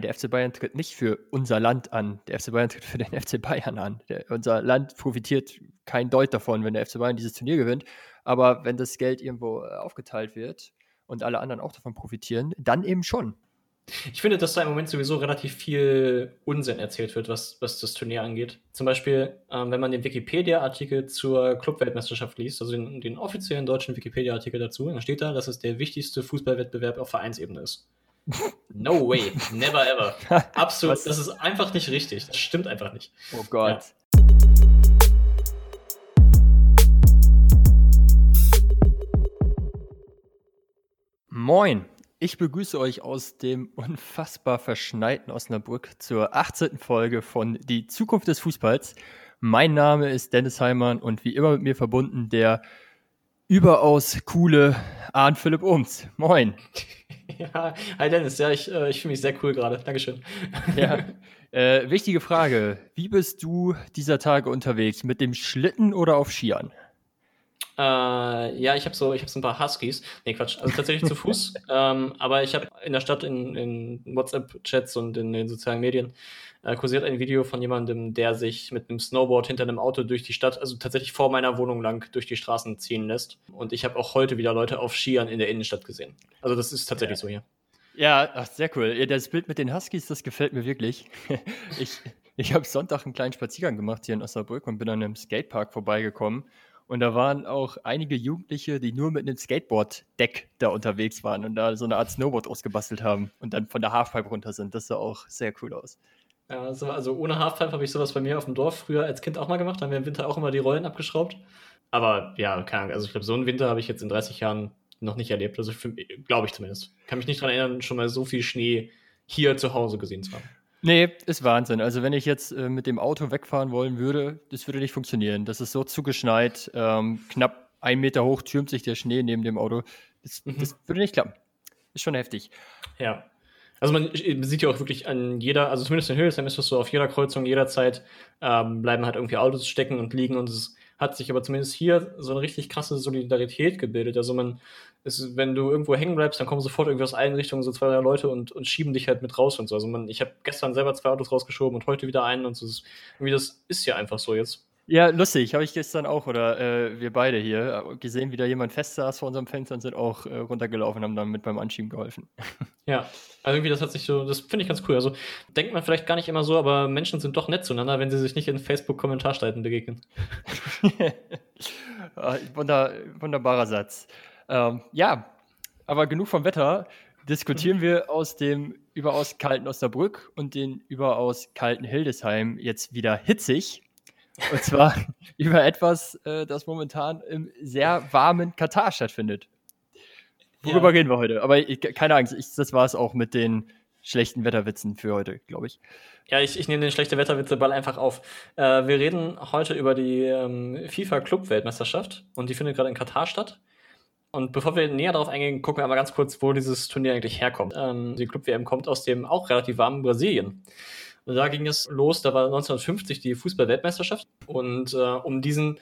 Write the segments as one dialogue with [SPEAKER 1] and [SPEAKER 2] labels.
[SPEAKER 1] Der FC Bayern tritt nicht für unser Land an. Der FC Bayern tritt für den FC Bayern an. Der, unser Land profitiert kein Deut davon, wenn der FC Bayern dieses Turnier gewinnt. Aber wenn das Geld irgendwo äh, aufgeteilt wird und alle anderen auch davon profitieren, dann eben schon.
[SPEAKER 2] Ich finde, dass da im Moment sowieso relativ viel Unsinn erzählt wird, was, was das Turnier angeht. Zum Beispiel, ähm, wenn man den Wikipedia-Artikel zur Clubweltmeisterschaft liest, also den, den offiziellen deutschen Wikipedia-Artikel dazu, dann steht da, dass es der wichtigste Fußballwettbewerb auf Vereinsebene ist. No way, never ever. Absolut, das ist einfach nicht richtig. Das stimmt einfach nicht.
[SPEAKER 1] Oh Gott. Ja. Moin, ich begrüße euch aus dem unfassbar verschneiten Osnabrück zur 18. Folge von Die Zukunft des Fußballs. Mein Name ist Dennis Heimann und wie immer mit mir verbunden der überaus coole Arndt Philipp Ohms. Moin.
[SPEAKER 2] Ja, hi Dennis, ja, ich, äh, ich fühle mich sehr cool gerade. Dankeschön.
[SPEAKER 1] Ja. Äh, wichtige Frage: Wie bist du dieser Tage unterwegs? Mit dem Schlitten oder auf Skiern?
[SPEAKER 2] Äh, ja, ich habe so, ich habe so ein paar Huskies. Nee, Quatsch. Also tatsächlich zu Fuß. ähm, aber ich habe in der Stadt in, in WhatsApp-Chats und in den sozialen Medien äh, kursiert ein Video von jemandem, der sich mit einem Snowboard hinter einem Auto durch die Stadt, also tatsächlich vor meiner Wohnung lang, durch die Straßen ziehen lässt. Und ich habe auch heute wieder Leute auf Skiern in der Innenstadt gesehen. Also das ist tatsächlich ja. so hier.
[SPEAKER 1] Ja, ach, sehr cool. Das Bild mit den Huskies, das gefällt mir wirklich. ich ich habe Sonntag einen kleinen Spaziergang gemacht hier in Osnabrück und bin an einem Skatepark vorbeigekommen. Und da waren auch einige Jugendliche, die nur mit einem Skateboard-Deck da unterwegs waren und da so eine Art Snowboard ausgebastelt haben und dann von der Halfpipe runter sind. Das sah auch sehr cool aus.
[SPEAKER 2] Ja, also, also ohne Halfpipe habe ich sowas bei mir auf dem Dorf früher als Kind auch mal gemacht. Da haben wir im Winter auch immer die Rollen abgeschraubt. Aber ja, keine Ahnung. Also ich glaube, so einen Winter habe ich jetzt in 30 Jahren noch nicht erlebt. Also glaube ich zumindest. Kann mich nicht daran erinnern, schon mal so viel Schnee hier zu Hause gesehen zu haben.
[SPEAKER 1] Nee, ist Wahnsinn. Also wenn ich jetzt äh, mit dem Auto wegfahren wollen würde, das würde nicht funktionieren. Das ist so zugeschneit, ähm, knapp ein Meter hoch türmt sich der Schnee neben dem Auto. Das, mhm. das würde nicht klappen. Ist schon heftig.
[SPEAKER 2] Ja. Also man sieht ja auch wirklich an jeder, also zumindest in Hildesheim ist das so, auf jeder Kreuzung jederzeit ähm, bleiben halt irgendwie Autos stecken und liegen und es hat sich aber zumindest hier so eine richtig krasse Solidarität gebildet. Also man, ist, wenn du irgendwo hängen bleibst, dann kommen sofort irgendwie aus allen Richtungen so zwei, drei Leute und, und schieben dich halt mit raus und so. Also man, ich habe gestern selber zwei Autos rausgeschoben und heute wieder einen und so. Irgendwie das ist ja einfach so jetzt.
[SPEAKER 1] Ja, lustig. Habe ich gestern auch, oder äh, wir beide hier, äh, gesehen, wie da jemand fest saß vor unserem Fenster und sind auch äh, runtergelaufen, haben dann mit beim Anschieben geholfen.
[SPEAKER 2] Ja, also irgendwie das hat sich so, das finde ich ganz cool. Also denkt man vielleicht gar nicht immer so, aber Menschen sind doch nett zueinander, wenn sie sich nicht in Facebook-Kommentarspalten begegnen.
[SPEAKER 1] Ah, wunder, wunderbarer Satz. Ähm, ja, aber genug vom Wetter. Diskutieren mhm. wir aus dem überaus kalten Osnabrück und den überaus kalten Hildesheim jetzt wieder hitzig. Und zwar über etwas, äh, das momentan im sehr warmen Katar stattfindet. Worüber ja. reden wir heute? Aber ich, keine Angst, ich, das war es auch mit den schlechten Wetterwitzen für heute, glaube ich.
[SPEAKER 2] Ja, ich, ich nehme den schlechten Wetterwitze-Ball einfach auf. Äh, wir reden heute über die ähm, FIFA-Club-Weltmeisterschaft und die findet gerade in Katar statt. Und bevor wir näher darauf eingehen, gucken wir einmal ganz kurz, wo dieses Turnier eigentlich herkommt. Ähm, die Club-WM kommt aus dem auch relativ warmen Brasilien. Und da ging es los, da war 1950 die Fußball-Weltmeisterschaft. Und äh, um diesen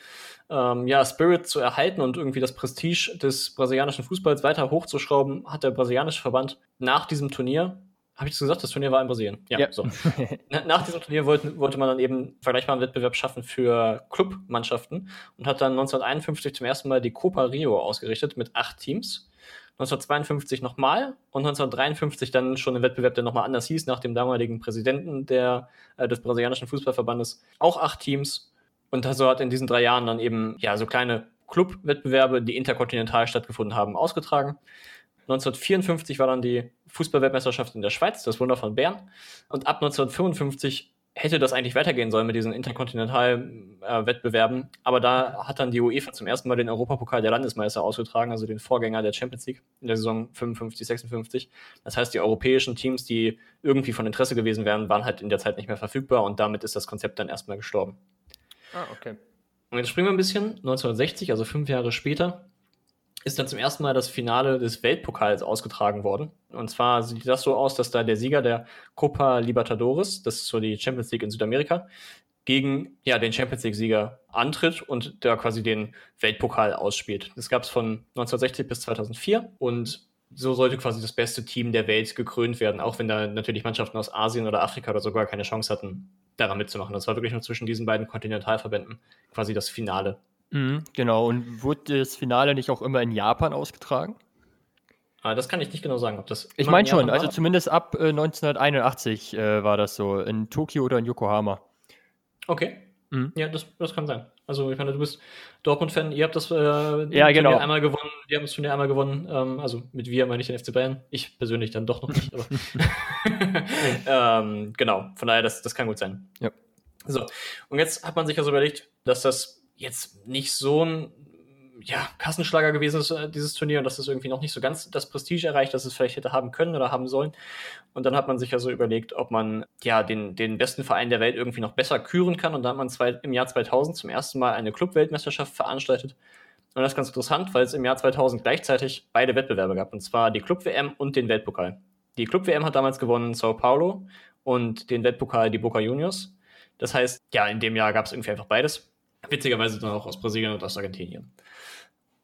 [SPEAKER 2] ähm, ja, Spirit zu erhalten und irgendwie das Prestige des brasilianischen Fußballs weiter hochzuschrauben, hat der brasilianische Verband nach diesem Turnier habe ich das gesagt? Das Turnier war in Brasilien. Ja, ja. so. Nach diesem Turnier wollte, wollte man dann eben vergleichbaren Wettbewerb schaffen für Clubmannschaften und hat dann 1951 zum ersten Mal die Copa Rio ausgerichtet mit acht Teams. 1952 nochmal und 1953 dann schon ein Wettbewerb, der nochmal anders hieß, nach dem damaligen Präsidenten der, äh, des brasilianischen Fußballverbandes. Auch acht Teams. Und so hat in diesen drei Jahren dann eben ja so kleine Clubwettbewerbe, die interkontinental stattgefunden haben, ausgetragen. 1954 war dann die Fußballweltmeisterschaft in der Schweiz, das Wunder von Bern. Und ab 1955 hätte das eigentlich weitergehen sollen mit diesen interkontinentalen äh. Aber da hat dann die UEFA zum ersten Mal den Europapokal der Landesmeister ausgetragen, also den Vorgänger der Champions League in der Saison 55, 56. Das heißt, die europäischen Teams, die irgendwie von Interesse gewesen wären, waren halt in der Zeit nicht mehr verfügbar und damit ist das Konzept dann erstmal gestorben. Ah, okay. Und jetzt springen wir ein bisschen. 1960, also fünf Jahre später, ist dann zum ersten Mal das Finale des Weltpokals ausgetragen worden. Und zwar sieht das so aus, dass da der Sieger der Copa Libertadores, das ist so die Champions League in Südamerika, gegen ja, den Champions League-Sieger antritt und da quasi den Weltpokal ausspielt. Das gab es von 1960 bis 2004 und so sollte quasi das beste Team der Welt gekrönt werden, auch wenn da natürlich Mannschaften aus Asien oder Afrika oder sogar keine Chance hatten, daran mitzumachen. Das war wirklich nur zwischen diesen beiden Kontinentalverbänden quasi das Finale.
[SPEAKER 1] Mhm, genau, und wurde das Finale nicht auch immer in Japan ausgetragen?
[SPEAKER 2] Ah, das kann ich nicht genau sagen, ob das.
[SPEAKER 1] Ich meine schon, also zumindest ab äh, 1981 äh, war das so, in Tokio oder in Yokohama.
[SPEAKER 2] Okay. Mhm. Ja, das, das kann sein. Also ich meine, du bist Dortmund-Fan, ihr habt das äh,
[SPEAKER 1] ja, genau.
[SPEAKER 2] einmal gewonnen, wir haben das Turnier einmal gewonnen. Ähm, also mit wir meine ich den FC Bayern. Ich persönlich dann doch noch nicht, aber ähm, genau, von daher, das, das kann gut sein.
[SPEAKER 1] Ja.
[SPEAKER 2] So, und jetzt hat man sich also überlegt, dass das jetzt nicht so ein ja, Kassenschlager gewesen ist, äh, dieses Turnier, und dass es irgendwie noch nicht so ganz das Prestige erreicht, das es vielleicht hätte haben können oder haben sollen. Und dann hat man sich ja so überlegt, ob man ja den, den besten Verein der Welt irgendwie noch besser küren kann. Und dann hat man zwei, im Jahr 2000 zum ersten Mal eine Club-Weltmeisterschaft veranstaltet. Und das ist ganz interessant, weil es im Jahr 2000 gleichzeitig beide Wettbewerbe gab, und zwar die Club-WM und den Weltpokal. Die Club-WM hat damals gewonnen Sao Paulo und den Weltpokal die Boca Juniors. Das heißt, ja, in dem Jahr gab es irgendwie einfach beides. Witzigerweise dann auch aus Brasilien und aus Argentinien.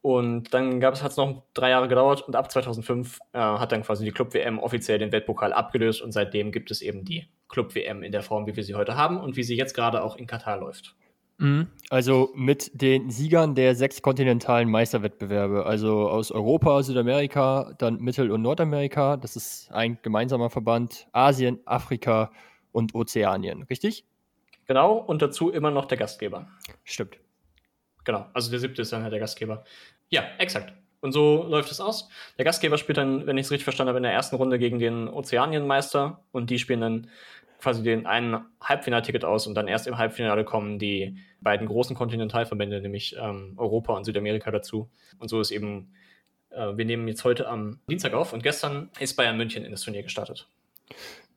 [SPEAKER 2] Und dann gab es, hat es noch drei Jahre gedauert und ab 2005 äh, hat dann quasi die Club-WM offiziell den Weltpokal abgelöst und seitdem gibt es eben die Club-WM in der Form, wie wir sie heute haben und wie sie jetzt gerade auch in Katar läuft.
[SPEAKER 1] Mhm. Also mit den Siegern der sechs kontinentalen Meisterwettbewerbe, also aus Europa, Südamerika, dann Mittel- und Nordamerika, das ist ein gemeinsamer Verband, Asien, Afrika und Ozeanien, richtig?
[SPEAKER 2] Genau, und dazu immer noch der Gastgeber.
[SPEAKER 1] Stimmt.
[SPEAKER 2] Genau, also der siebte ist dann halt der Gastgeber. Ja, exakt. Und so läuft es aus. Der Gastgeber spielt dann, wenn ich es richtig verstanden habe, in der ersten Runde gegen den Ozeanienmeister und die spielen dann quasi den einen Halbfinalticket aus und dann erst im Halbfinale kommen die beiden großen Kontinentalverbände, nämlich ähm, Europa und Südamerika dazu. Und so ist eben, äh, wir nehmen jetzt heute am Dienstag auf und gestern ist Bayern München in das Turnier gestartet.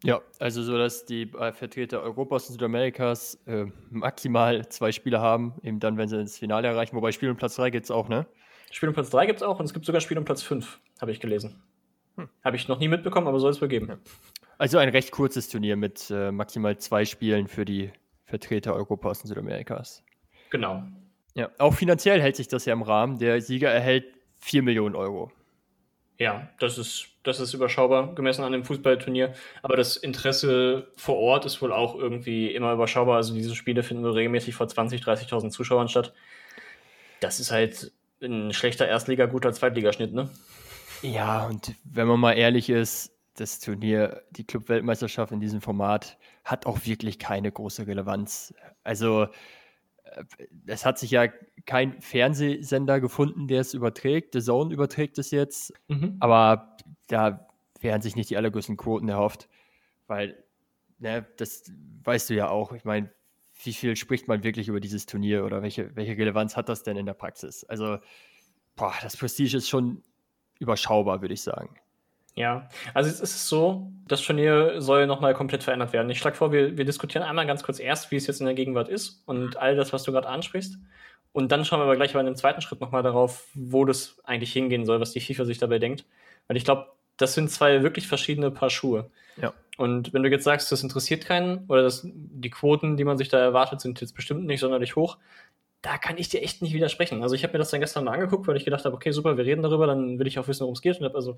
[SPEAKER 1] Ja, also so, dass die äh, Vertreter Europas und Südamerikas äh, maximal zwei Spiele haben, eben dann, wenn sie ins Finale erreichen. Wobei Spiel um Platz 3 gibt es auch, ne?
[SPEAKER 2] Spiel um Platz 3 gibt es auch und es gibt sogar Spiel um Platz 5, habe ich gelesen. Hm. Habe ich noch nie mitbekommen, aber soll es wohl geben. Ja.
[SPEAKER 1] Also ein recht kurzes Turnier mit äh, maximal zwei Spielen für die Vertreter Europas und Südamerikas.
[SPEAKER 2] Genau.
[SPEAKER 1] Ja, auch finanziell hält sich das ja im Rahmen. Der Sieger erhält 4 Millionen Euro.
[SPEAKER 2] Ja, das ist, das ist überschaubar, gemessen an dem Fußballturnier. Aber das Interesse vor Ort ist wohl auch irgendwie immer überschaubar. Also diese Spiele finden wohl regelmäßig vor 20.000, 30.000 Zuschauern statt. Das ist halt ein schlechter Erstliga, guter Zweitligaschnitt, ne?
[SPEAKER 1] Ja, und wenn man mal ehrlich ist, das Turnier, die Club-Weltmeisterschaft in diesem Format hat auch wirklich keine große Relevanz. Also es hat sich ja kein Fernsehsender gefunden, der es überträgt. The Zone überträgt es jetzt, mhm. aber da werden sich nicht die allergrößten Quoten erhofft, weil, ne, das weißt du ja auch. Ich meine, wie viel spricht man wirklich über dieses Turnier oder welche, welche Relevanz hat das denn in der Praxis? Also, boah, das Prestige ist schon überschaubar, würde ich sagen.
[SPEAKER 2] Ja, also es ist so, das Turnier soll nochmal komplett verändert werden. Ich schlage vor, wir, wir diskutieren einmal ganz kurz erst, wie es jetzt in der Gegenwart ist und all das, was du gerade ansprichst. Und dann schauen wir aber gleich bei einem zweiten Schritt nochmal darauf, wo das eigentlich hingehen soll, was die FIFA sich dabei denkt. Weil ich glaube, das sind zwei wirklich verschiedene Paar Schuhe.
[SPEAKER 1] Ja.
[SPEAKER 2] Und wenn du jetzt sagst, das interessiert keinen oder das, die Quoten, die man sich da erwartet, sind jetzt bestimmt nicht sonderlich hoch, da kann ich dir echt nicht widersprechen. Also ich habe mir das dann gestern mal angeguckt, weil ich gedacht habe, okay, super, wir reden darüber, dann will ich auch wissen, worum es geht. Und habe also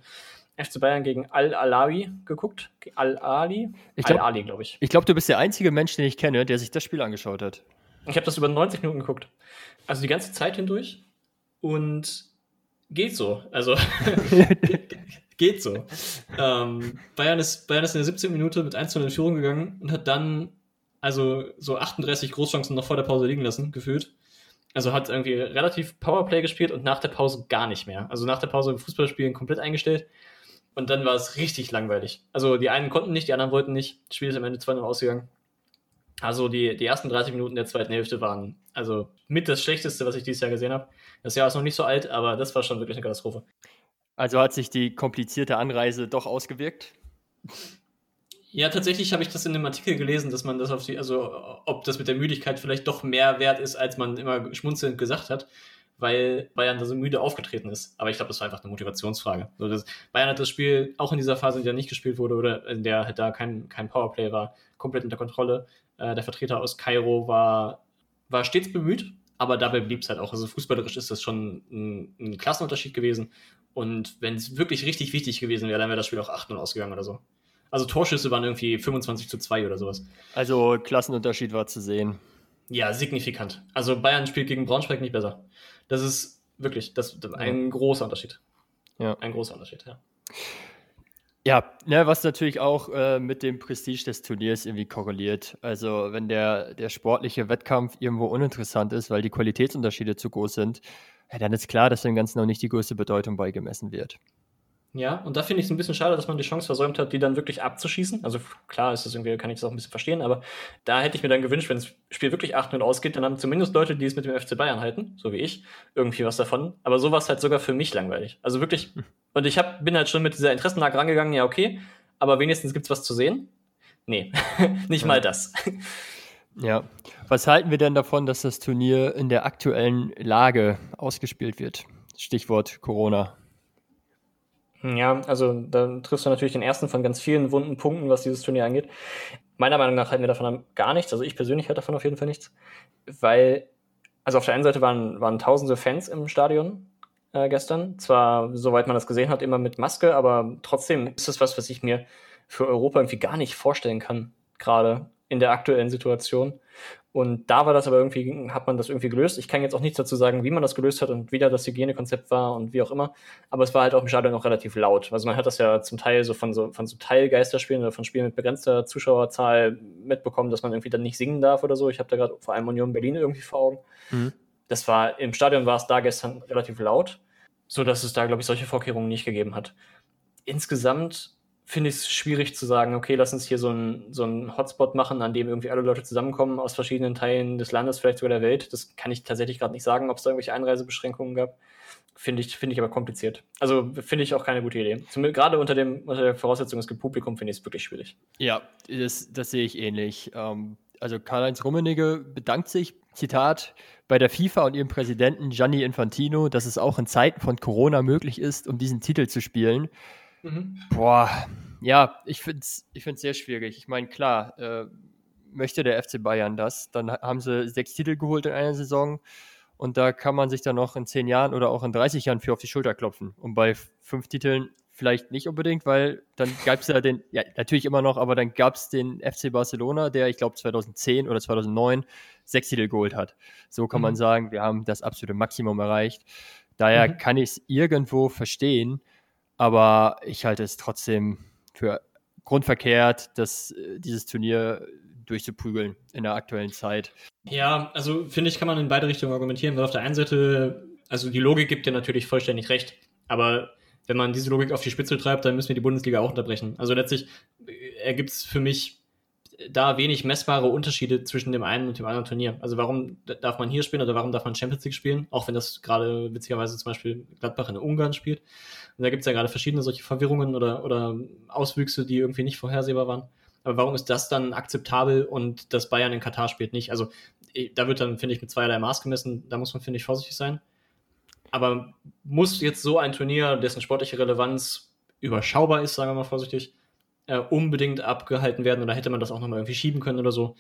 [SPEAKER 2] FC Bayern gegen Al-Alawi geguckt. Al-Ali?
[SPEAKER 1] Al-Ali, glaube ich. Ich glaube, du bist der einzige Mensch, den ich kenne, der sich das Spiel angeschaut hat.
[SPEAKER 2] Ich habe das über 90 Minuten geguckt. Also die ganze Zeit hindurch. Und geht so. Also geht so. Ähm, Bayern, ist, Bayern ist in der 17. Minute mit 1 zu in Führung gegangen und hat dann also so 38 Großchancen noch vor der Pause liegen lassen, gefühlt. Also hat irgendwie relativ Powerplay gespielt und nach der Pause gar nicht mehr. Also nach der Pause Fußballspielen komplett eingestellt. Und dann war es richtig langweilig. Also die einen konnten nicht, die anderen wollten nicht. Das Spiel ist am Ende 2-0 ausgegangen. Also die, die ersten 30 Minuten der zweiten Hälfte waren also mit das Schlechteste, was ich dieses Jahr gesehen habe. Das Jahr ist noch nicht so alt, aber das war schon wirklich eine Katastrophe.
[SPEAKER 1] Also hat sich die komplizierte Anreise doch ausgewirkt?
[SPEAKER 2] Ja, tatsächlich habe ich das in einem Artikel gelesen, dass man das auf die, also ob das mit der Müdigkeit vielleicht doch mehr wert ist, als man immer schmunzelnd gesagt hat, weil Bayern da so müde aufgetreten ist. Aber ich glaube, das war einfach eine Motivationsfrage. So, das, Bayern hat das Spiel auch in dieser Phase, in der nicht gespielt wurde oder in der halt da kein, kein Powerplay war, komplett unter Kontrolle. Äh, der Vertreter aus Kairo war, war stets bemüht, aber dabei blieb es halt auch. Also fußballerisch ist das schon ein, ein Klassenunterschied gewesen. Und wenn es wirklich richtig wichtig gewesen wäre, dann wäre das Spiel auch 8-0 ausgegangen oder so. Also Torschüsse waren irgendwie 25 zu 2 oder sowas.
[SPEAKER 1] Also Klassenunterschied war zu sehen.
[SPEAKER 2] Ja, signifikant. Also Bayern spielt gegen Braunschweig nicht besser. Das ist wirklich das, das ein ja. großer Unterschied. Ja. Ein großer Unterschied, ja.
[SPEAKER 1] Ja, ne, was natürlich auch äh, mit dem Prestige des Turniers irgendwie korreliert. Also wenn der, der sportliche Wettkampf irgendwo uninteressant ist, weil die Qualitätsunterschiede zu groß sind, ja, dann ist klar, dass dem Ganzen auch nicht die größte Bedeutung beigemessen wird.
[SPEAKER 2] Ja, und da finde ich es ein bisschen schade, dass man die Chance versäumt hat, die dann wirklich abzuschießen. Also klar ist das irgendwie, kann ich das auch ein bisschen verstehen, aber da hätte ich mir dann gewünscht, wenn das Spiel wirklich 8-0 ausgeht, dann haben zumindest Leute, die es mit dem FC Bayern halten, so wie ich, irgendwie was davon. Aber so war es halt sogar für mich langweilig. Also wirklich, hm. und ich hab, bin halt schon mit dieser Interessenlage rangegangen, ja, okay, aber wenigstens gibt es was zu sehen. Nee, nicht ja. mal das.
[SPEAKER 1] Ja. Was halten wir denn davon, dass das Turnier in der aktuellen Lage ausgespielt wird? Stichwort Corona.
[SPEAKER 2] Ja, also da triffst du natürlich den ersten von ganz vielen wunden Punkten, was dieses Turnier angeht. Meiner Meinung nach halten wir davon gar nichts. Also ich persönlich halte davon auf jeden Fall nichts. Weil, also auf der einen Seite waren, waren tausende Fans im Stadion äh, gestern. Zwar, soweit man das gesehen hat, immer mit Maske, aber trotzdem ist es was, was ich mir für Europa irgendwie gar nicht vorstellen kann, gerade in der aktuellen Situation. Und da war das aber irgendwie, hat man das irgendwie gelöst. Ich kann jetzt auch nichts dazu sagen, wie man das gelöst hat und wie da das Hygienekonzept war und wie auch immer. Aber es war halt auch im Stadion noch relativ laut. Also man hat das ja zum Teil so von so, von so Teilgeisterspielen oder von Spielen mit begrenzter Zuschauerzahl mitbekommen, dass man irgendwie dann nicht singen darf oder so. Ich habe da gerade vor allem Union Berlin irgendwie vor Augen. Mhm. Das war, im Stadion war es da gestern relativ laut, so dass es da, glaube ich, solche Vorkehrungen nicht gegeben hat. Insgesamt finde ich es schwierig zu sagen, okay, lass uns hier so einen so Hotspot machen, an dem irgendwie alle Leute zusammenkommen aus verschiedenen Teilen des Landes, vielleicht sogar der Welt. Das kann ich tatsächlich gerade nicht sagen, ob es da irgendwelche Einreisebeschränkungen gab. Finde ich, finde ich aber kompliziert. Also finde ich auch keine gute Idee. Gerade unter, unter der Voraussetzung, es gibt Publikum, finde ich es wirklich schwierig.
[SPEAKER 1] Ja, das, das sehe ich ähnlich. Ähm, also Karl-Heinz Rummenigge bedankt sich, Zitat, bei der FIFA und ihrem Präsidenten Gianni Infantino, dass es auch in Zeiten von Corona möglich ist, um diesen Titel zu spielen. Mhm. Boah, ja, ich finde es ich find's sehr schwierig. Ich meine, klar, äh, möchte der FC Bayern das, dann haben sie sechs Titel geholt in einer Saison und da kann man sich dann noch in zehn Jahren oder auch in 30 Jahren für auf die Schulter klopfen. Und bei fünf Titeln vielleicht nicht unbedingt, weil dann gab es ja den, ja, natürlich immer noch, aber dann gab es den FC Barcelona, der, ich glaube, 2010 oder 2009 sechs Titel geholt hat. So kann mhm. man sagen, wir haben das absolute Maximum erreicht. Daher mhm. kann ich es irgendwo verstehen, aber ich halte es trotzdem für grundverkehrt, dass äh, dieses Turnier durchzuprügeln in der aktuellen Zeit.
[SPEAKER 2] Ja, also finde ich, kann man in beide Richtungen argumentieren, weil auf der einen Seite, also die Logik gibt ja natürlich vollständig recht, aber wenn man diese Logik auf die Spitze treibt, dann müssen wir die Bundesliga auch unterbrechen. Also letztlich äh, ergibt es für mich da wenig messbare Unterschiede zwischen dem einen und dem anderen Turnier. Also warum darf man hier spielen oder warum darf man Champions League spielen, auch wenn das gerade witzigerweise zum Beispiel Gladbach in Ungarn spielt. Und da gibt es ja gerade verschiedene solche Verwirrungen oder, oder Auswüchse, die irgendwie nicht vorhersehbar waren. Aber warum ist das dann akzeptabel und das Bayern in Katar spielt nicht? Also eh, da wird dann, finde ich, mit zweierlei Maß gemessen. Da muss man, finde ich, vorsichtig sein. Aber muss jetzt so ein Turnier, dessen sportliche Relevanz überschaubar ist, sagen wir mal vorsichtig, äh, unbedingt abgehalten werden oder hätte man das auch nochmal irgendwie schieben können oder so?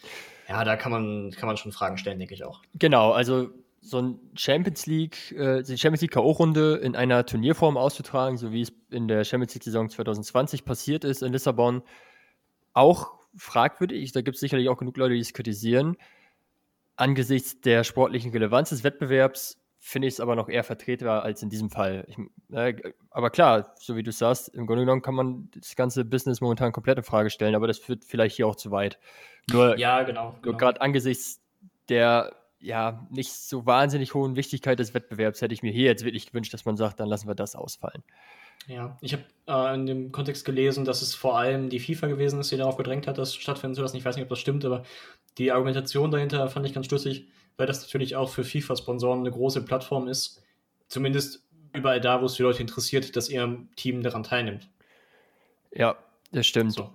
[SPEAKER 2] Ja, da kann man, kann man schon Fragen stellen, denke ich auch.
[SPEAKER 1] Genau, also so ein Champions League, äh, die Champions League K.O.-Runde in einer Turnierform auszutragen, so wie es in der Champions League-Saison 2020 passiert ist in Lissabon, auch fragwürdig. Da gibt es sicherlich auch genug Leute, die es kritisieren. Angesichts der sportlichen Relevanz des Wettbewerbs finde ich es aber noch eher vertretbar als in diesem Fall. Ich, äh, aber klar, so wie du sagst, im Grunde genommen kann man das ganze Business momentan komplett in Frage stellen, aber das führt vielleicht hier auch zu weit. Nur, ja, genau. Nur genau. gerade angesichts der ja nicht so wahnsinnig hohen Wichtigkeit des Wettbewerbs hätte ich mir hier jetzt wirklich gewünscht, dass man sagt, dann lassen wir das ausfallen.
[SPEAKER 2] Ja, ich habe äh, in dem Kontext gelesen, dass es vor allem die FIFA gewesen ist, die darauf gedrängt hat, dass stattfinden zu lassen. Ich weiß nicht, ob das stimmt, aber die Argumentation dahinter fand ich ganz schlüssig weil das natürlich auch für FIFA-Sponsoren eine große Plattform ist. Zumindest überall da, wo es die Leute interessiert, dass ihr Team daran teilnimmt.
[SPEAKER 1] Ja, das stimmt.
[SPEAKER 2] So,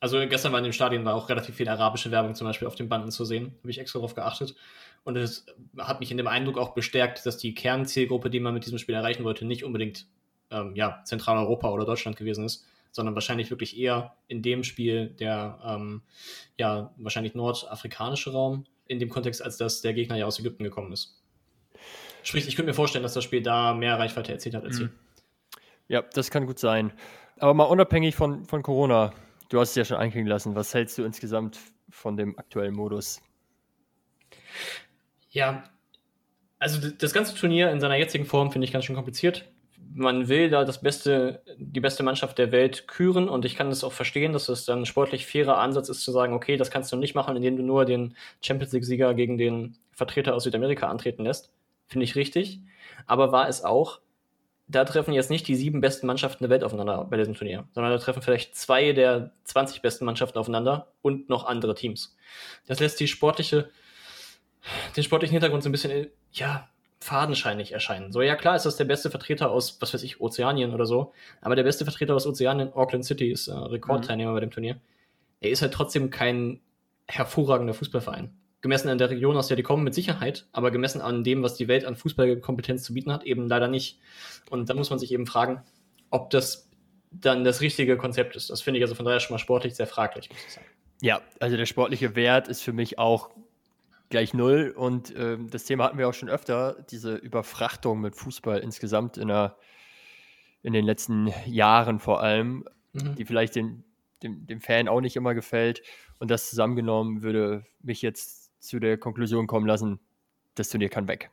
[SPEAKER 2] Also gestern war in dem Stadion war auch relativ viel arabische Werbung zum Beispiel auf den Banden zu sehen. Habe ich extra darauf geachtet. Und es hat mich in dem Eindruck auch bestärkt, dass die Kernzielgruppe, die man mit diesem Spiel erreichen wollte, nicht unbedingt ähm, ja, Zentraleuropa oder Deutschland gewesen ist, sondern wahrscheinlich wirklich eher in dem Spiel der ähm, ja, wahrscheinlich nordafrikanische Raum in dem Kontext, als dass der Gegner ja aus Ägypten gekommen ist. Sprich, ich könnte mir vorstellen, dass das Spiel da mehr Reichweite erzielt hat als hier. Mhm.
[SPEAKER 1] Ja, das kann gut sein. Aber mal unabhängig von, von Corona, du hast es ja schon einklingen lassen, was hältst du insgesamt von dem aktuellen Modus?
[SPEAKER 2] Ja, also das ganze Turnier in seiner jetzigen Form finde ich ganz schön kompliziert. Man will da das beste, die beste Mannschaft der Welt küren und ich kann das auch verstehen, dass es dann sportlich fairer Ansatz ist zu sagen, okay, das kannst du nicht machen, indem du nur den Champions League-Sieger gegen den Vertreter aus Südamerika antreten lässt. Finde ich richtig. Aber war es auch, da treffen jetzt nicht die sieben besten Mannschaften der Welt aufeinander bei diesem Turnier, sondern da treffen vielleicht zwei der 20 besten Mannschaften aufeinander und noch andere Teams. Das lässt die sportliche, den sportlichen Hintergrund so ein bisschen, ja, fadenscheinig erscheinen. So, ja, klar ist das der beste Vertreter aus, was weiß ich, Ozeanien oder so, aber der beste Vertreter aus Ozeanien, Auckland City, ist äh, Rekordteilnehmer mhm. bei dem Turnier. Er ist halt trotzdem kein hervorragender Fußballverein gemessen an der Region, aus der die kommen, mit Sicherheit, aber gemessen an dem, was die Welt an Fußballkompetenz zu bieten hat, eben leider nicht. Und da muss man sich eben fragen, ob das dann das richtige Konzept ist. Das finde ich also von daher schon mal sportlich sehr fraglich, muss ich sagen.
[SPEAKER 1] Ja, also der sportliche Wert ist für mich auch gleich null. Und ähm, das Thema hatten wir auch schon öfter, diese Überfrachtung mit Fußball insgesamt in, der, in den letzten Jahren vor allem, mhm. die vielleicht den, dem, dem Fan auch nicht immer gefällt. Und das zusammengenommen würde mich jetzt zu der Konklusion kommen lassen, das Turnier kann weg.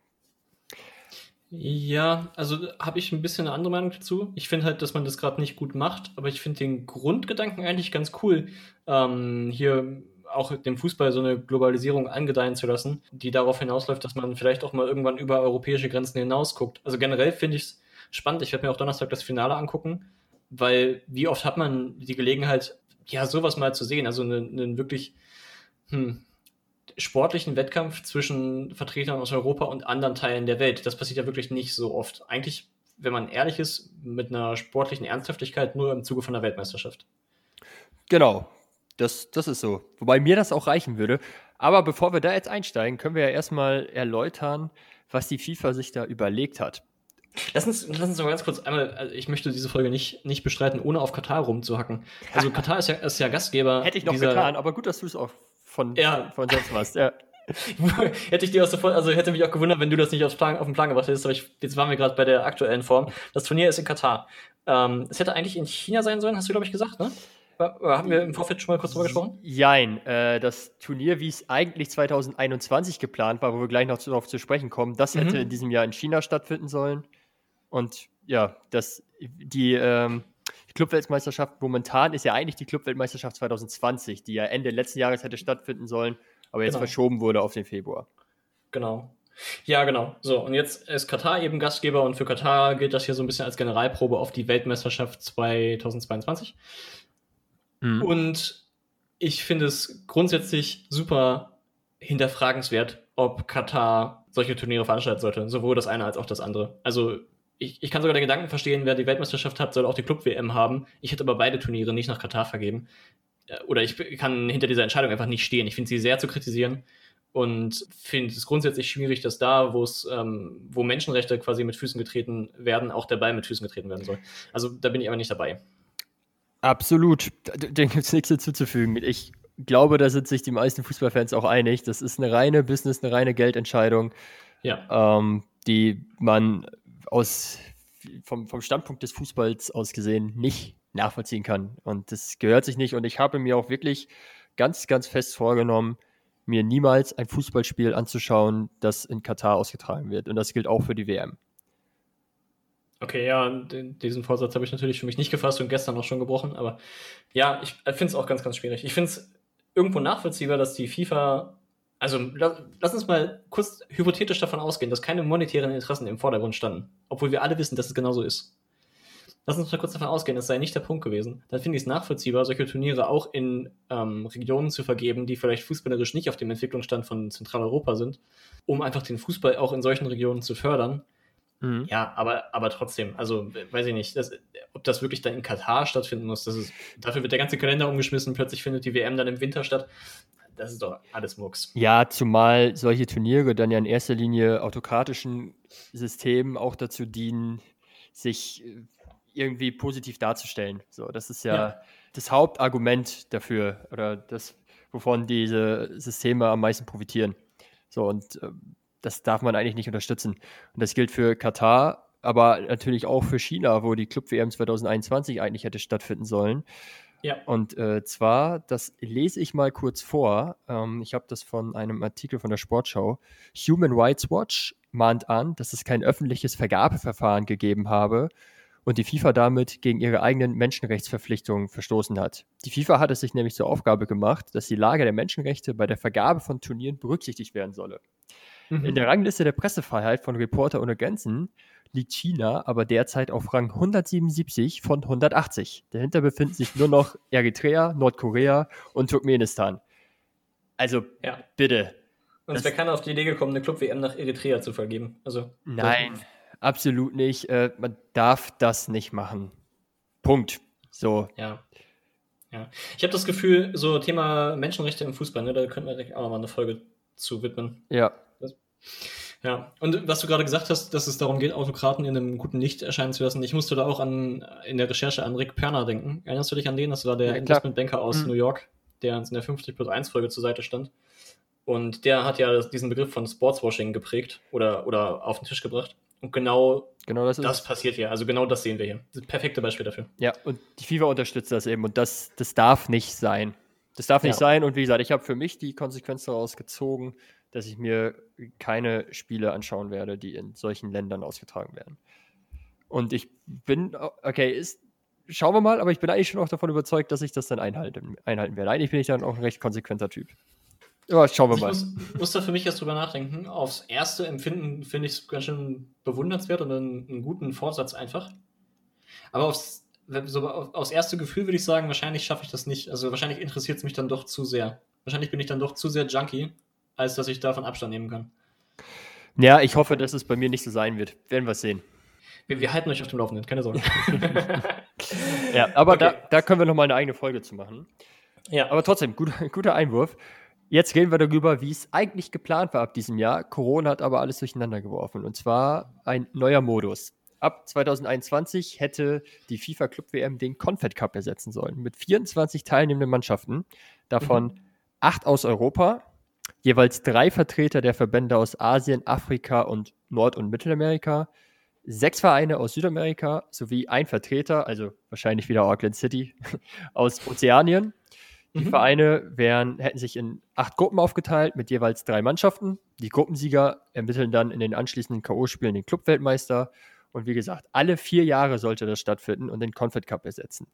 [SPEAKER 2] Ja, also habe ich ein bisschen eine andere Meinung dazu. Ich finde halt, dass man das gerade nicht gut macht, aber ich finde den Grundgedanken eigentlich ganz cool, ähm, hier auch dem Fußball so eine Globalisierung angedeihen zu lassen, die darauf hinausläuft, dass man vielleicht auch mal irgendwann über europäische Grenzen hinaus guckt. Also generell finde ich es spannend. Ich werde mir auch Donnerstag das Finale angucken, weil wie oft hat man die Gelegenheit, ja, sowas mal zu sehen. Also einen, einen wirklich, hm, sportlichen Wettkampf zwischen Vertretern aus Europa und anderen Teilen der Welt. Das passiert ja wirklich nicht so oft. Eigentlich, wenn man ehrlich ist, mit einer sportlichen Ernsthaftigkeit nur im Zuge von der Weltmeisterschaft.
[SPEAKER 1] Genau, das, das ist so. Wobei mir das auch reichen würde. Aber bevor wir da jetzt einsteigen, können wir ja erstmal erläutern, was die FIFA sich da überlegt hat.
[SPEAKER 2] Lass uns, lass uns mal ganz kurz einmal, also ich möchte diese Folge nicht, nicht bestreiten, ohne auf Katar rumzuhacken. Also Katar ist ja, ist ja Gastgeber.
[SPEAKER 1] Hätte ich noch dieser, getan, aber gut, dass du es auch von, ja. von sonst was, ja.
[SPEAKER 2] hätte ich dir auch sofort, also hätte mich auch gewundert, wenn du das nicht aufs Plan, auf den Plan gebracht hättest, aber ich, jetzt waren wir gerade bei der aktuellen Form. Das Turnier ist in Katar. Ähm, es hätte eigentlich in China sein sollen, hast du, glaube ich, gesagt, ne? Haben wir im Vorfeld schon mal kurz drüber gesprochen?
[SPEAKER 1] Jein. Äh, das Turnier, wie es eigentlich 2021 geplant war, wo wir gleich noch darauf zu sprechen kommen, das mhm. hätte in diesem Jahr in China stattfinden sollen. Und ja, das, die, ähm, Clubweltmeisterschaft momentan ist ja eigentlich die Clubweltmeisterschaft 2020, die ja Ende letzten Jahres hätte stattfinden sollen, aber jetzt genau. verschoben wurde auf den Februar.
[SPEAKER 2] Genau. Ja, genau. So, und jetzt ist Katar eben Gastgeber und für Katar gilt das hier so ein bisschen als Generalprobe auf die Weltmeisterschaft 2022. Mhm. Und ich finde es grundsätzlich super hinterfragenswert, ob Katar solche Turniere veranstalten sollte, sowohl das eine als auch das andere. Also ich, ich kann sogar den Gedanken verstehen, wer die Weltmeisterschaft hat, soll auch die Club-WM haben. Ich hätte aber beide Turniere nicht nach Katar vergeben. Äh, oder ich kann hinter dieser Entscheidung einfach nicht stehen. Ich finde sie sehr zu kritisieren und finde es grundsätzlich schwierig, dass da, wo es, ähm, wo Menschenrechte quasi mit Füßen getreten werden, auch der Ball mit Füßen getreten werden soll. Also da bin ich aber nicht dabei.
[SPEAKER 1] Absolut. Dem gibt es nichts hinzuzufügen. Ich glaube, da sind sich die meisten Fußballfans auch einig. Das ist eine reine Business, eine reine Geldentscheidung, ja. ähm, die man aus, vom, vom Standpunkt des Fußballs aus gesehen nicht nachvollziehen kann. Und das gehört sich nicht. Und ich habe mir auch wirklich ganz, ganz fest vorgenommen, mir niemals ein Fußballspiel anzuschauen, das in Katar ausgetragen wird. Und das gilt auch für die WM.
[SPEAKER 2] Okay, ja, diesen Vorsatz habe ich natürlich für mich nicht gefasst und gestern auch schon gebrochen. Aber ja, ich finde es auch ganz, ganz schwierig. Ich finde es irgendwo nachvollziehbar, dass die FIFA also lass uns mal kurz hypothetisch davon ausgehen, dass keine monetären Interessen im Vordergrund standen, obwohl wir alle wissen, dass es genauso ist. Lass uns mal kurz davon ausgehen, das sei nicht der Punkt gewesen. Dann finde ich es nachvollziehbar, solche Turniere auch in ähm, Regionen zu vergeben, die vielleicht fußballerisch nicht auf dem Entwicklungsstand von Zentraleuropa sind, um einfach den Fußball auch in solchen Regionen zu fördern. Mhm. Ja, aber, aber trotzdem, also weiß ich nicht, das, ob das wirklich dann in Katar stattfinden muss. Das ist, dafür wird der ganze Kalender umgeschmissen, plötzlich findet die WM dann im Winter statt das ist doch alles Mucks.
[SPEAKER 1] Ja, zumal solche Turniere dann ja in erster Linie autokratischen Systemen auch dazu dienen, sich äh, irgendwie positiv darzustellen. So, das ist ja, ja. das Hauptargument dafür oder das, wovon diese Systeme am meisten profitieren. So, und äh, das darf man eigentlich nicht unterstützen. Und das gilt für Katar, aber natürlich auch für China, wo die Club-WM 2021 eigentlich hätte stattfinden sollen. Ja. Und äh, zwar, das lese ich mal kurz vor. Ähm, ich habe das von einem Artikel von der Sportschau. Human Rights Watch mahnt an, dass es kein öffentliches Vergabeverfahren gegeben habe und die FIFA damit gegen ihre eigenen Menschenrechtsverpflichtungen verstoßen hat. Die FIFA hat es sich nämlich zur Aufgabe gemacht, dass die Lage der Menschenrechte bei der Vergabe von Turnieren berücksichtigt werden solle. Mhm. In der Rangliste der Pressefreiheit von Reporter ohne Grenzen liegt China aber derzeit auf Rang 177 von 180. Dahinter befinden sich nur noch Eritrea, Nordkorea und Turkmenistan. Also ja. bitte.
[SPEAKER 2] Und wäre keiner auf die Idee gekommen, eine Club-WM nach Eritrea zu vergeben. Also,
[SPEAKER 1] Nein, absolut nicht. Äh, man darf das nicht machen. Punkt. So.
[SPEAKER 2] Ja. Ja. Ich habe das Gefühl, so Thema Menschenrechte im Fußball, ne, da könnten wir auch nochmal eine Folge zu widmen.
[SPEAKER 1] Ja.
[SPEAKER 2] Ja, und was du gerade gesagt hast, dass es darum geht, Autokraten in einem guten Licht erscheinen zu lassen, ich musste da auch an in der Recherche an Rick Perner denken. Erinnerst du dich an den? Das war der ja, Investmentbanker aus mhm. New York, der uns in der 50 plus 1 Folge zur Seite stand. Und der hat ja diesen Begriff von Sportswashing geprägt oder, oder auf den Tisch gebracht. Und genau, genau das, das passiert hier. Also genau das sehen wir hier. Das perfekte Beispiel dafür.
[SPEAKER 1] Ja, und die FIFA unterstützt das eben. Und das, das darf nicht sein. Das darf nicht ja. sein. Und wie gesagt, ich habe für mich die Konsequenz daraus gezogen, dass ich mir keine Spiele anschauen werde, die in solchen Ländern ausgetragen werden. Und ich bin, okay, ist, schauen wir mal, aber ich bin eigentlich schon auch davon überzeugt, dass ich das dann einhalten, einhalten werde. Eigentlich bin ich dann auch ein recht konsequenter Typ. Ja, schauen wir also
[SPEAKER 2] mal. Ich muss, muss da für mich jetzt drüber nachdenken. Aufs erste Empfinden finde ich es ganz schön bewundernswert und einen, einen, guten Vorsatz einfach. Aber aufs, so, aufs erste Gefühl würde ich sagen, wahrscheinlich schaffe ich das nicht. Also wahrscheinlich interessiert es mich dann doch zu sehr. Wahrscheinlich bin ich dann doch zu sehr Junkie, als dass ich davon Abstand nehmen kann.
[SPEAKER 1] Ja, ich hoffe, dass es bei mir nicht so sein wird. Werden wir sehen.
[SPEAKER 2] Wir, wir halten euch auf dem Laufenden, keine Sorge.
[SPEAKER 1] ja, aber okay. da, da können wir nochmal eine eigene Folge zu machen. Ja. Aber trotzdem, gut, guter Einwurf. Jetzt reden wir darüber, wie es eigentlich geplant war ab diesem Jahr. Corona hat aber alles durcheinander geworfen. Und zwar ein neuer Modus. Ab 2021 hätte die FIFA Club WM den Confed Cup ersetzen sollen. Mit 24 teilnehmenden Mannschaften. Davon mhm. acht aus Europa, jeweils drei Vertreter der Verbände aus Asien, Afrika und Nord- und Mittelamerika, sechs Vereine aus Südamerika sowie ein Vertreter, also wahrscheinlich wieder Auckland City, aus Ozeanien die mhm. Vereine wären, hätten sich in acht Gruppen aufgeteilt mit jeweils drei Mannschaften. Die Gruppensieger ermitteln dann in den anschließenden K.O.-Spielen den Clubweltmeister. Und wie gesagt, alle vier Jahre sollte das stattfinden und den Confed Cup ersetzen.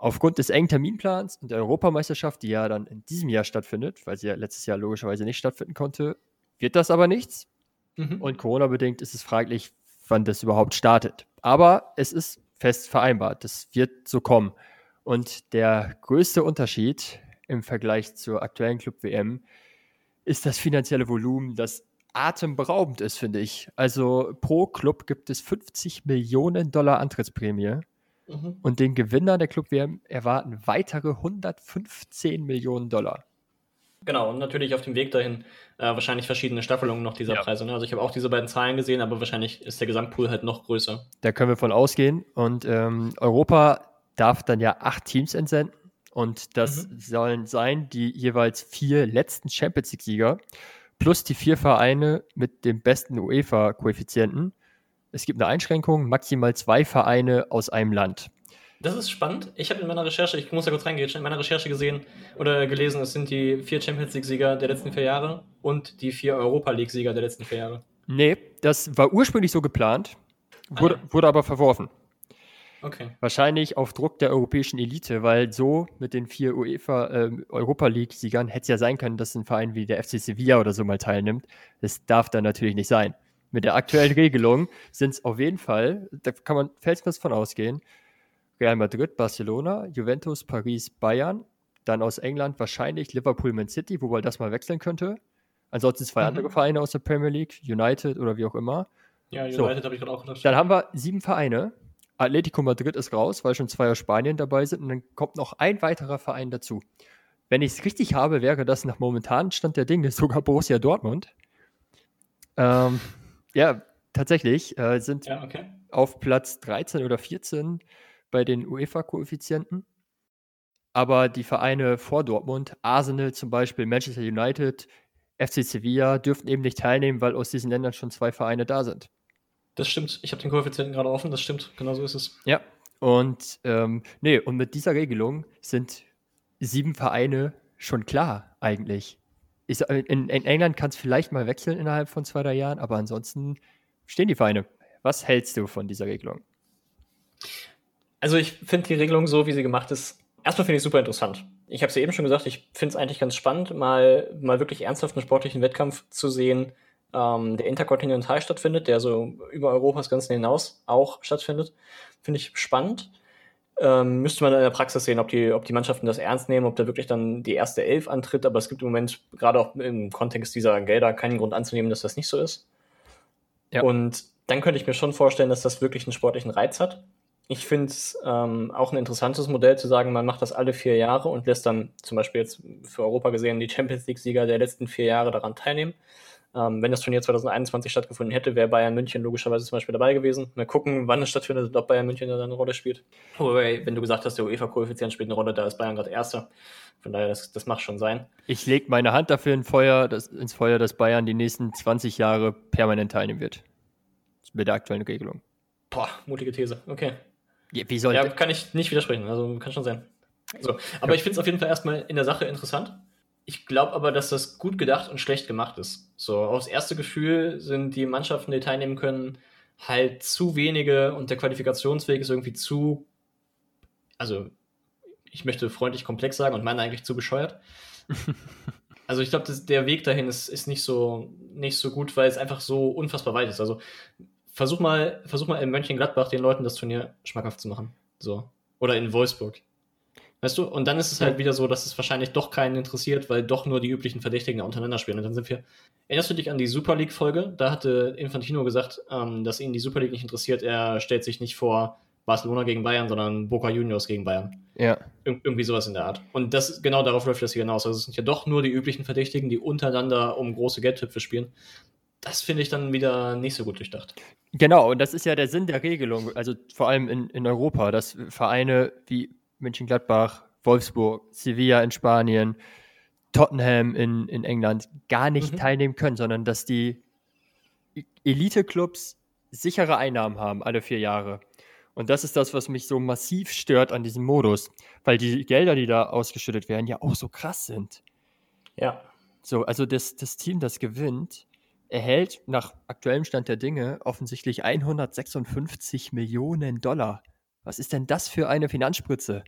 [SPEAKER 1] Aufgrund des engen Terminplans und der Europameisterschaft, die ja dann in diesem Jahr stattfindet, weil sie ja letztes Jahr logischerweise nicht stattfinden konnte, wird das aber nichts. Mhm. Und Corona-bedingt ist es fraglich, wann das überhaupt startet. Aber es ist fest vereinbart. Das wird so kommen. Und der größte Unterschied im Vergleich zur aktuellen Club-WM ist das finanzielle Volumen, das atemberaubend ist, finde ich. Also pro Club gibt es 50 Millionen Dollar Antrittsprämie. Mhm. Und den Gewinner der Club-WM erwarten weitere 115 Millionen Dollar.
[SPEAKER 2] Genau, und natürlich auf dem Weg dahin äh, wahrscheinlich verschiedene Staffelungen noch dieser ja. Preise. Ne? Also ich habe auch diese beiden Zahlen gesehen, aber wahrscheinlich ist der Gesamtpool halt noch größer.
[SPEAKER 1] Da können wir von ausgehen. Und ähm, Europa darf dann ja acht Teams entsenden. Und das mhm. sollen sein die jeweils vier letzten Champions League-Sieger plus die vier Vereine mit dem besten UEFA-Koeffizienten. Es gibt eine Einschränkung, maximal zwei Vereine aus einem Land.
[SPEAKER 2] Das ist spannend. Ich habe in meiner Recherche, ich muss da kurz reingehen, in meiner Recherche gesehen oder gelesen, es sind die vier Champions League-Sieger der letzten vier Jahre und die vier Europa League-Sieger der letzten vier Jahre.
[SPEAKER 1] Nee, das war ursprünglich so geplant, wurde, ah, ja. wurde aber verworfen. Okay. Wahrscheinlich auf Druck der europäischen Elite, weil so mit den vier UEFA äh, Europa League-Siegern hätte es ja sein können, dass ein Verein wie der FC Sevilla oder so mal teilnimmt. Das darf dann natürlich nicht sein. Mit der aktuellen Regelung sind es auf jeden Fall, da kann man felsenfest von ausgehen, Real Madrid, Barcelona, Juventus, Paris, Bayern, dann aus England wahrscheinlich Liverpool, Man City, wobei das mal wechseln könnte. Ansonsten zwei mhm. andere Vereine aus der Premier League, United oder wie auch immer.
[SPEAKER 2] Ja, United so. habe ich gerade auch
[SPEAKER 1] gedacht. Dann haben wir sieben Vereine Atletico Madrid ist raus, weil schon zwei aus Spanien dabei sind und dann kommt noch ein weiterer Verein dazu. Wenn ich es richtig habe, wäre das nach momentanem Stand der Dinge sogar Borussia Dortmund. Ähm, ja, tatsächlich äh, sind ja, okay. auf Platz 13 oder 14 bei den UEFA-Koeffizienten. Aber die Vereine vor Dortmund, Arsenal zum Beispiel, Manchester United, FC Sevilla dürften eben nicht teilnehmen, weil aus diesen Ländern schon zwei Vereine da sind.
[SPEAKER 2] Das stimmt. Ich habe den Koeffizienten gerade offen. Das stimmt. Genau so ist es.
[SPEAKER 1] Ja. Und ähm, nee, und mit dieser Regelung sind sieben Vereine schon klar eigentlich. Ich, in, in England kann es vielleicht mal wechseln innerhalb von zwei, drei Jahren, aber ansonsten stehen die Vereine. Was hältst du von dieser Regelung?
[SPEAKER 2] Also ich finde die Regelung so, wie sie gemacht ist, erstmal finde ich super interessant. Ich habe es ja eben schon gesagt, ich finde es eigentlich ganz spannend, mal, mal wirklich ernsthaft einen sportlichen Wettkampf zu sehen, ähm, der interkontinental stattfindet, der so über Europas Grenzen hinaus auch stattfindet. Finde ich spannend. Ähm, müsste man in der Praxis sehen, ob die, ob die Mannschaften das ernst nehmen, ob da wirklich dann die erste Elf antritt. Aber es gibt im Moment, gerade auch im Kontext dieser Gelder, keinen Grund anzunehmen, dass das nicht so ist. Ja. Und dann könnte ich mir schon vorstellen, dass das wirklich einen sportlichen Reiz hat. Ich finde es ähm, auch ein interessantes Modell zu sagen, man macht das alle vier Jahre und lässt dann zum Beispiel jetzt für Europa gesehen die Champions League-Sieger der letzten vier Jahre daran teilnehmen. Ähm, wenn das Turnier 2021 stattgefunden hätte, wäre Bayern München logischerweise zum Beispiel dabei gewesen. Mal gucken, wann es stattfindet und ob Bayern München da eine Rolle spielt. Wobei, wenn du gesagt hast, der UEFA-Koeffizient spielt eine Rolle, da ist Bayern gerade Erster. Von daher, das, das macht schon sein.
[SPEAKER 1] Ich lege meine Hand dafür in Feuer, dass, ins Feuer, dass Bayern die nächsten 20 Jahre permanent teilnehmen wird. Mit der aktuellen Regelung.
[SPEAKER 2] Boah, mutige These. Okay.
[SPEAKER 1] Ja, wie soll
[SPEAKER 2] ja, kann ich nicht widersprechen. Also kann schon sein. So. Aber ich finde es auf jeden Fall erstmal in der Sache interessant. Ich glaube aber, dass das gut gedacht und schlecht gemacht ist. So, aufs erste Gefühl sind die Mannschaften, die teilnehmen können, halt zu wenige und der Qualifikationsweg ist irgendwie zu, also ich möchte freundlich komplex sagen und meine eigentlich zu bescheuert. also ich glaube, der Weg dahin ist, ist nicht, so, nicht so gut, weil es einfach so unfassbar weit ist. Also versuch mal, versuch mal in Mönchengladbach den Leuten das Turnier schmackhaft zu machen. So. Oder in Wolfsburg. Weißt du? Und dann ist es halt wieder so, dass es wahrscheinlich doch keinen interessiert, weil doch nur die üblichen Verdächtigen untereinander spielen. Und dann sind wir. Erinnerst du dich an die Super League-Folge? Da hatte Infantino gesagt, ähm, dass ihn die Super League nicht interessiert. Er stellt sich nicht vor Barcelona gegen Bayern, sondern Boca Juniors gegen Bayern.
[SPEAKER 1] Ja.
[SPEAKER 2] Ir irgendwie sowas in der Art. Und das genau darauf läuft das hier hinaus. Also es sind ja doch nur die üblichen Verdächtigen, die untereinander um große Geldtöpfe spielen. Das finde ich dann wieder nicht so gut durchdacht.
[SPEAKER 1] Genau, und das ist ja der Sinn der Regelung, also vor allem in, in Europa, dass Vereine wie Mönchengladbach, Wolfsburg, Sevilla in Spanien, Tottenham in, in England gar nicht mhm. teilnehmen können, sondern dass die Elite-Clubs sichere Einnahmen haben alle vier Jahre. Und das ist das, was mich so massiv stört an diesem Modus, weil die Gelder, die da ausgeschüttet werden, ja auch so krass sind.
[SPEAKER 2] Ja.
[SPEAKER 1] So, also das, das Team, das gewinnt, erhält nach aktuellem Stand der Dinge offensichtlich 156 Millionen Dollar. Was ist denn das für eine Finanzspritze?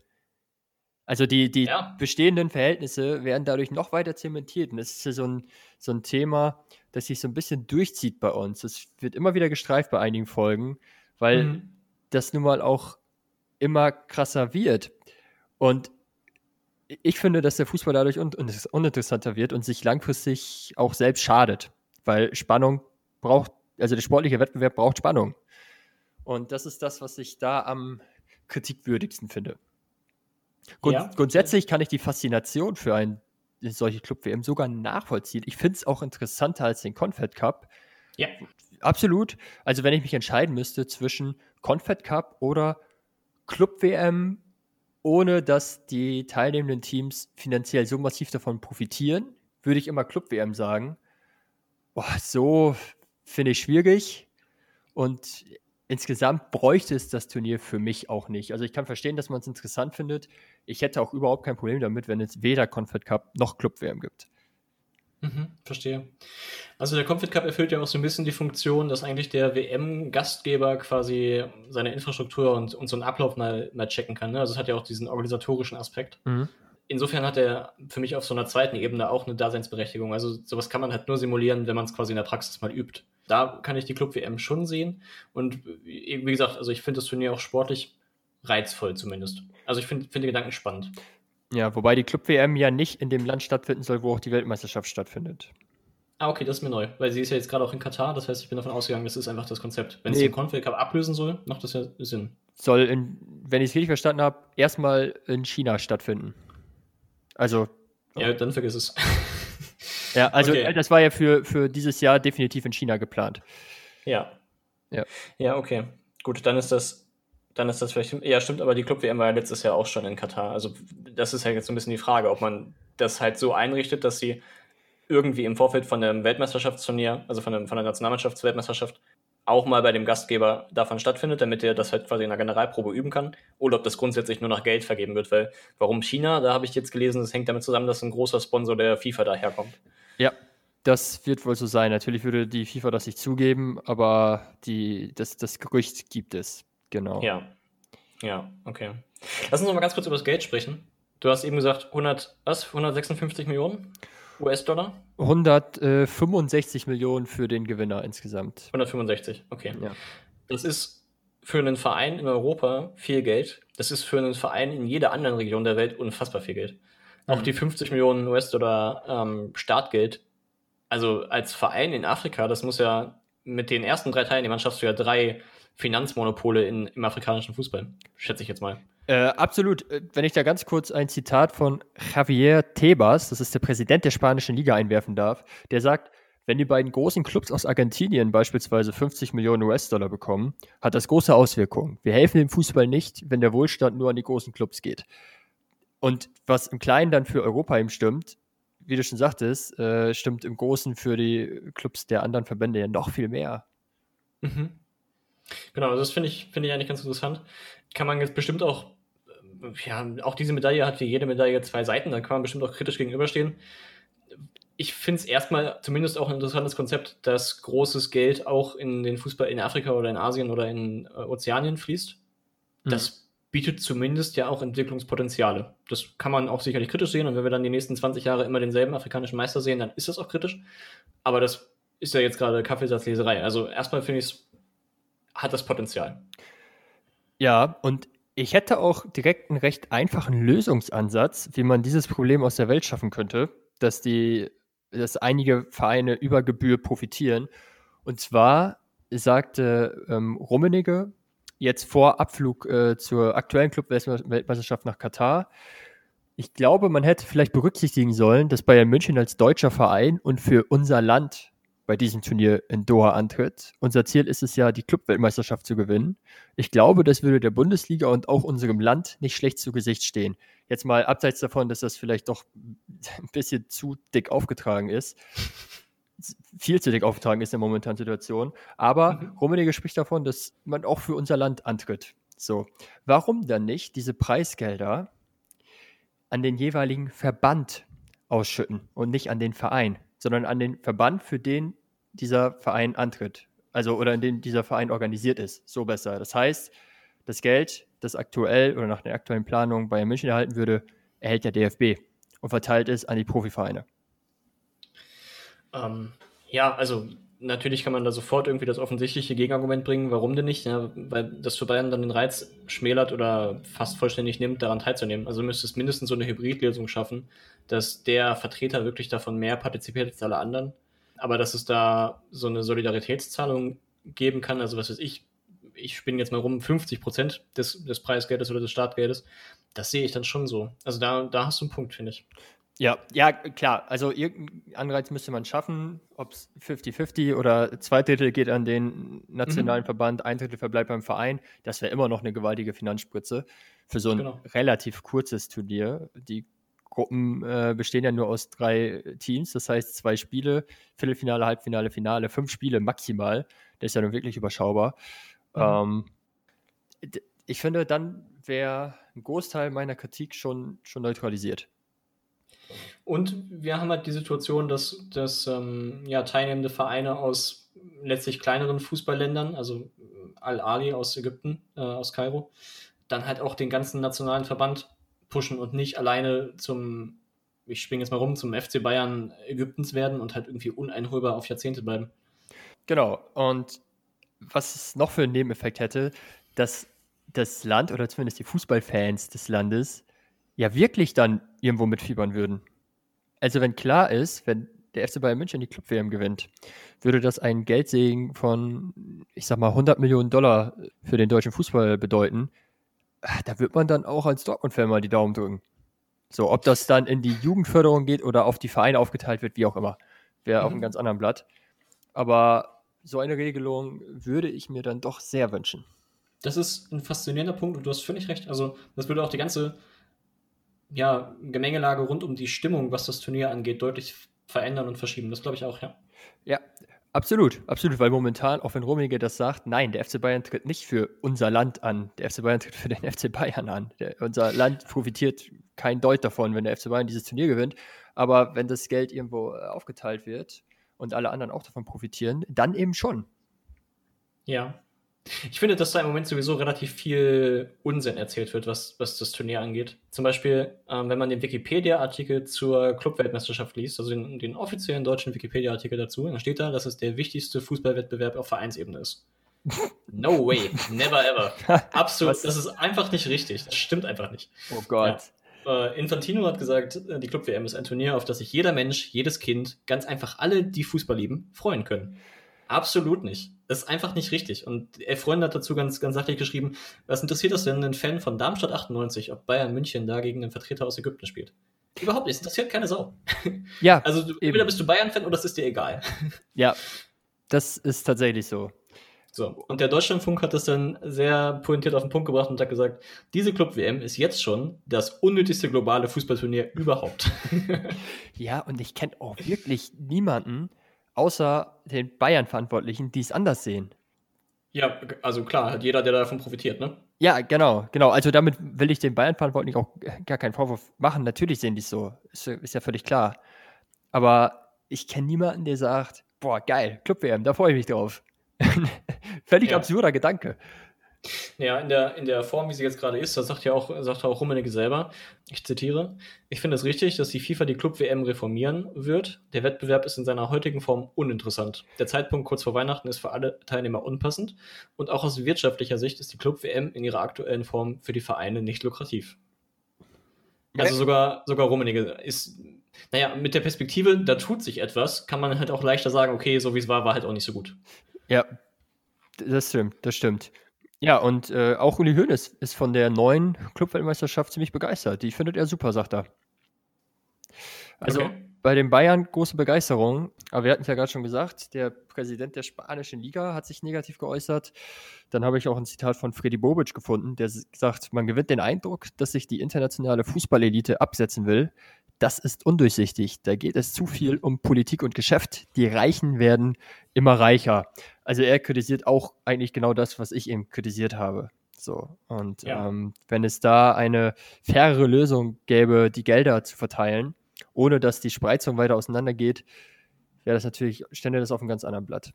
[SPEAKER 1] Also die, die ja. bestehenden Verhältnisse werden dadurch noch weiter zementiert. Und das ist ja so ein, so ein Thema, das sich so ein bisschen durchzieht bei uns. Es wird immer wieder gestreift bei einigen Folgen, weil mhm. das nun mal auch immer krasser wird. Und ich finde, dass der Fußball dadurch un uninteressanter wird und sich langfristig auch selbst schadet. Weil Spannung braucht, also der sportliche Wettbewerb braucht Spannung. Und das ist das, was ich da am kritikwürdigsten finde. Grund, ja. Grundsätzlich kann ich die Faszination für ein solche Club-WM sogar nachvollziehen. Ich finde es auch interessanter als den Confed Cup.
[SPEAKER 2] Ja.
[SPEAKER 1] Absolut. Also wenn ich mich entscheiden müsste zwischen Confed Cup oder Club-WM, ohne dass die teilnehmenden Teams finanziell so massiv davon profitieren, würde ich immer Club-WM sagen. Boah, so finde ich schwierig. Und insgesamt bräuchte es das Turnier für mich auch nicht. Also ich kann verstehen, dass man es interessant findet. Ich hätte auch überhaupt kein Problem damit, wenn es weder Confed Cup noch Club WM gibt.
[SPEAKER 2] Mhm, verstehe. Also der Confed Cup erfüllt ja auch so ein bisschen die Funktion, dass eigentlich der WM-Gastgeber quasi seine Infrastruktur und, und so einen Ablauf mal, mal checken kann. Ne? Also es hat ja auch diesen organisatorischen Aspekt. Mhm. Insofern hat er für mich auf so einer zweiten Ebene auch eine Daseinsberechtigung. Also sowas kann man halt nur simulieren, wenn man es quasi in der Praxis mal übt da kann ich die Club-WM schon sehen. Und wie gesagt, also ich finde das Turnier auch sportlich reizvoll zumindest. Also ich finde find die Gedanken spannend.
[SPEAKER 1] Ja, wobei die Club-WM ja nicht in dem Land stattfinden soll, wo auch die Weltmeisterschaft stattfindet.
[SPEAKER 2] Ah, okay, das ist mir neu, weil sie ist ja jetzt gerade auch in Katar, das heißt, ich bin davon ausgegangen, das ist einfach das Konzept. Wenn nee. es den Confed Cup ablösen soll, macht das ja Sinn.
[SPEAKER 1] Soll, in, wenn ich es richtig verstanden habe, erstmal in China stattfinden. Also.
[SPEAKER 2] Ja, dann vergiss es.
[SPEAKER 1] Ja, also okay. das war ja für, für dieses Jahr definitiv in China geplant.
[SPEAKER 2] Ja. Ja. Ja, okay. Gut, dann ist das, dann ist das vielleicht, ja, stimmt, aber die Club-WM war ja letztes Jahr auch schon in Katar. Also das ist halt jetzt so ein bisschen die Frage, ob man das halt so einrichtet, dass sie irgendwie im Vorfeld von einem Weltmeisterschaftsturnier, also von, einem, von der Nationalmannschaftsweltmeisterschaft, auch mal bei dem Gastgeber davon stattfindet, damit er das halt quasi in der Generalprobe üben kann, oder ob das grundsätzlich nur nach Geld vergeben wird, weil warum China, da habe ich jetzt gelesen, das hängt damit zusammen, dass ein großer Sponsor der FIFA daherkommt.
[SPEAKER 1] Ja, das wird wohl so sein. Natürlich würde die FIFA das nicht zugeben, aber die, das, das Gerücht gibt es. Genau.
[SPEAKER 2] Ja. Ja, okay. Lass uns noch mal ganz kurz über das Geld sprechen. Du hast eben gesagt, 100, was? 156 Millionen US-Dollar?
[SPEAKER 1] 165 Millionen für den Gewinner insgesamt.
[SPEAKER 2] 165, okay. Ja. Das ist für einen Verein in Europa viel Geld. Das ist für einen Verein in jeder anderen Region der Welt unfassbar viel Geld. Auch mhm. die 50 Millionen US-Dollar ähm, Startgeld. Also als Verein in Afrika, das muss ja mit den ersten drei Teilnehmern schaffst du ja drei Finanzmonopole in, im afrikanischen Fußball, schätze ich jetzt mal.
[SPEAKER 1] Äh, absolut. Äh, wenn ich da ganz kurz ein Zitat von Javier Tebas, das ist der Präsident der spanischen Liga, einwerfen darf, der sagt, wenn die beiden großen Clubs aus Argentinien beispielsweise 50 Millionen US-Dollar bekommen, hat das große Auswirkungen. Wir helfen dem Fußball nicht, wenn der Wohlstand nur an die großen Clubs geht. Und was im Kleinen dann für Europa eben stimmt, wie du schon sagtest, äh, stimmt im Großen für die Clubs der anderen Verbände ja noch viel mehr.
[SPEAKER 2] Mhm. Genau, das finde ich, finde ich eigentlich ganz interessant. Kann man jetzt bestimmt auch, äh, ja, auch diese Medaille hat wie jede Medaille zwei Seiten, da kann man bestimmt auch kritisch gegenüberstehen. Ich finde es erstmal zumindest auch ein interessantes Konzept, dass großes Geld auch in den Fußball in Afrika oder in Asien oder in äh, Ozeanien fließt. Mhm. Das bietet zumindest ja auch Entwicklungspotenziale. Das kann man auch sicherlich kritisch sehen und wenn wir dann die nächsten 20 Jahre immer denselben afrikanischen Meister sehen, dann ist das auch kritisch. Aber das ist ja jetzt gerade Kaffeesatzleserei. Also erstmal finde ich es hat das Potenzial.
[SPEAKER 1] Ja, und ich hätte auch direkt einen recht einfachen Lösungsansatz, wie man dieses Problem aus der Welt schaffen könnte, dass die, dass einige Vereine über Gebühr profitieren. Und zwar sagte ähm, Rummenigge jetzt vor Abflug äh, zur aktuellen Club-Weltmeisterschaft nach Katar, ich glaube, man hätte vielleicht berücksichtigen sollen, dass Bayern München als deutscher Verein und für unser Land bei diesem Turnier in Doha antritt. Unser Ziel ist es ja, die Clubweltmeisterschaft zu gewinnen. Ich glaube, das würde der Bundesliga und auch unserem Land nicht schlecht zu Gesicht stehen. Jetzt mal abseits davon, dass das vielleicht doch ein bisschen zu dick aufgetragen ist. Viel zu dick aufgetragen ist in der momentanen Situation. Aber mhm. Rummenigge spricht davon, dass man auch für unser Land antritt. So, warum dann nicht diese Preisgelder an den jeweiligen Verband ausschütten und nicht an den Verein? sondern an den Verband, für den dieser Verein antritt. Also oder in dem dieser Verein organisiert ist. So besser. Das heißt, das Geld, das aktuell oder nach der aktuellen Planung Bayern München erhalten würde, erhält der DFB und verteilt es an die Profivereine.
[SPEAKER 2] Ähm, ja, also natürlich kann man da sofort irgendwie das offensichtliche Gegenargument bringen, warum denn nicht? Ja, weil das für Bayern dann den Reiz schmälert oder fast vollständig nimmt, daran teilzunehmen. Also müsste es mindestens so eine Hybridlösung schaffen, dass der Vertreter wirklich davon mehr partizipiert als alle anderen. Aber dass es da so eine Solidaritätszahlung geben kann, also was weiß ich, ich spinne jetzt mal rum, 50 Prozent des, des Preisgeldes oder des Startgeldes, das sehe ich dann schon so. Also da, da hast du einen Punkt, finde ich.
[SPEAKER 1] Ja, ja, klar. Also irgendeinen Anreiz müsste man schaffen, ob es 50-50 oder zwei Drittel geht an den nationalen mhm. Verband, ein Drittel verbleibt beim Verein. Das wäre immer noch eine gewaltige Finanzspritze für so ein genau. relativ kurzes Turnier. Die Gruppen äh, bestehen ja nur aus drei Teams, das heißt zwei Spiele, Viertelfinale, Halbfinale, Finale, fünf Spiele maximal. Das ist ja nun wirklich überschaubar. Mhm. Ähm, ich finde, dann wäre ein Großteil meiner Kritik schon, schon neutralisiert.
[SPEAKER 2] Und wir haben halt die Situation, dass, dass ähm, ja, teilnehmende Vereine aus letztlich kleineren Fußballländern, also Al-Ali aus Ägypten, äh, aus Kairo, dann halt auch den ganzen nationalen Verband pushen und nicht alleine zum, ich springe jetzt mal rum, zum FC Bayern Ägyptens werden und halt irgendwie uneinholbar auf Jahrzehnte bleiben.
[SPEAKER 1] Genau. Und was es noch für einen Nebeneffekt hätte, dass das Land oder zumindest die Fußballfans des Landes ja wirklich dann irgendwo mitfiebern würden. Also wenn klar ist, wenn der FC Bayern München die Club-WM gewinnt, würde das einen Geldsegen von, ich sag mal, 100 Millionen Dollar für den deutschen Fußball bedeuten. Ah, da wird man dann auch als Dortmund-Fan mal die Daumen drücken. So, ob das dann in die Jugendförderung geht oder auf die Vereine aufgeteilt wird, wie auch immer, wäre mhm. auf einem ganz anderen Blatt. Aber so eine Regelung würde ich mir dann doch sehr wünschen.
[SPEAKER 2] Das ist ein faszinierender Punkt und du hast völlig recht. Also, das würde auch die ganze ja, Gemengelage rund um die Stimmung, was das Turnier angeht, deutlich verändern und verschieben. Das glaube ich auch, ja.
[SPEAKER 1] Ja, absolut, absolut, weil momentan, auch wenn Rummenigge das sagt, nein, der FC Bayern tritt nicht für unser Land an. Der FC Bayern tritt für den FC Bayern an. Der, unser Land profitiert kein Deut davon, wenn der FC Bayern dieses Turnier gewinnt. Aber wenn das Geld irgendwo äh, aufgeteilt wird und alle anderen auch davon profitieren, dann eben schon.
[SPEAKER 2] Ja, ich finde, dass da im Moment sowieso relativ viel Unsinn erzählt wird, was, was das Turnier angeht. Zum Beispiel, ähm, wenn man den Wikipedia-Artikel zur Clubweltmeisterschaft liest, also den, den offiziellen deutschen Wikipedia-Artikel dazu, dann steht da, dass es der wichtigste Fußballwettbewerb auf Vereinsebene ist. No way, never ever. Absolut, das ist einfach nicht richtig. Das stimmt einfach nicht.
[SPEAKER 1] Oh Gott.
[SPEAKER 2] Ja. Äh, Infantino hat gesagt, äh, die Club-WM ist ein Turnier, auf das sich jeder Mensch, jedes Kind, ganz einfach alle, die Fußball lieben, freuen können. Absolut nicht. Das ist einfach nicht richtig. Und er Freund hat dazu ganz, ganz sachlich geschrieben, was interessiert das denn ein Fan von Darmstadt 98, ob Bayern München da gegen einen Vertreter aus Ägypten spielt? Überhaupt nicht. Es interessiert keine Sau.
[SPEAKER 1] Ja.
[SPEAKER 2] Also du, entweder bist du Bayern-Fan oder es ist dir egal.
[SPEAKER 1] Ja, das ist tatsächlich so.
[SPEAKER 2] So, und der Deutschlandfunk hat das dann sehr pointiert auf den Punkt gebracht und hat gesagt, diese Club-WM ist jetzt schon das unnötigste globale Fußballturnier überhaupt.
[SPEAKER 1] ja, und ich kenne auch wirklich niemanden, außer den Bayern-Verantwortlichen, die es anders sehen.
[SPEAKER 2] Ja, also klar, hat jeder, der davon profitiert, ne?
[SPEAKER 1] Ja, genau, genau. Also damit will ich den Bayern-Verantwortlichen auch gar keinen Vorwurf machen. Natürlich sehen die es so. Ist, ist, ja völlig klar. Aber ich kenne niemanden, der sagt, boah, geil, Club-WM, da freue ich mich drauf. völlig ja. absurder Gedanke.
[SPEAKER 2] Ja, in der, in der Form, wie sie jetzt gerade ist, das sagt ja auch, sagt auch Rummenigge selber, ich zitiere, ich finde es richtig, dass die FIFA die Club-WM reformieren wird. Der Wettbewerb ist in seiner heutigen Form uninteressant. Der Zeitpunkt kurz vor Weihnachten ist für alle Teilnehmer unpassend und auch aus wirtschaftlicher Sicht ist die Club-WM in ihrer aktuellen Form für die Vereine nicht lukrativ. Also sogar, sogar Rummenigge ist, naja, mit der Perspektive, da tut sich etwas, kann man halt auch leichter sagen, okay, so wie es war, war halt auch nicht so gut.
[SPEAKER 1] Ja, das stimmt, das stimmt. Ja, und äh, auch Uli Hoeneß ist von der neuen Clubweltmeisterschaft ziemlich begeistert. Die findet er super, sagt er. Also okay. bei den Bayern große Begeisterung. Aber wir hatten es ja gerade schon gesagt, der Präsident der spanischen Liga hat sich negativ geäußert. Dann habe ich auch ein Zitat von Freddy Bobic gefunden, der sagt, man gewinnt den Eindruck, dass sich die internationale Fußballelite absetzen will. Das ist undurchsichtig. Da geht es zu viel um Politik und Geschäft. Die Reichen werden immer reicher. Also er kritisiert auch eigentlich genau das, was ich eben kritisiert habe. So. Und ja. ähm, wenn es da eine fairere Lösung gäbe, die Gelder zu verteilen, ohne dass die Spreizung weiter auseinandergeht, wäre das natürlich, stände das auf einem ganz anderen Blatt.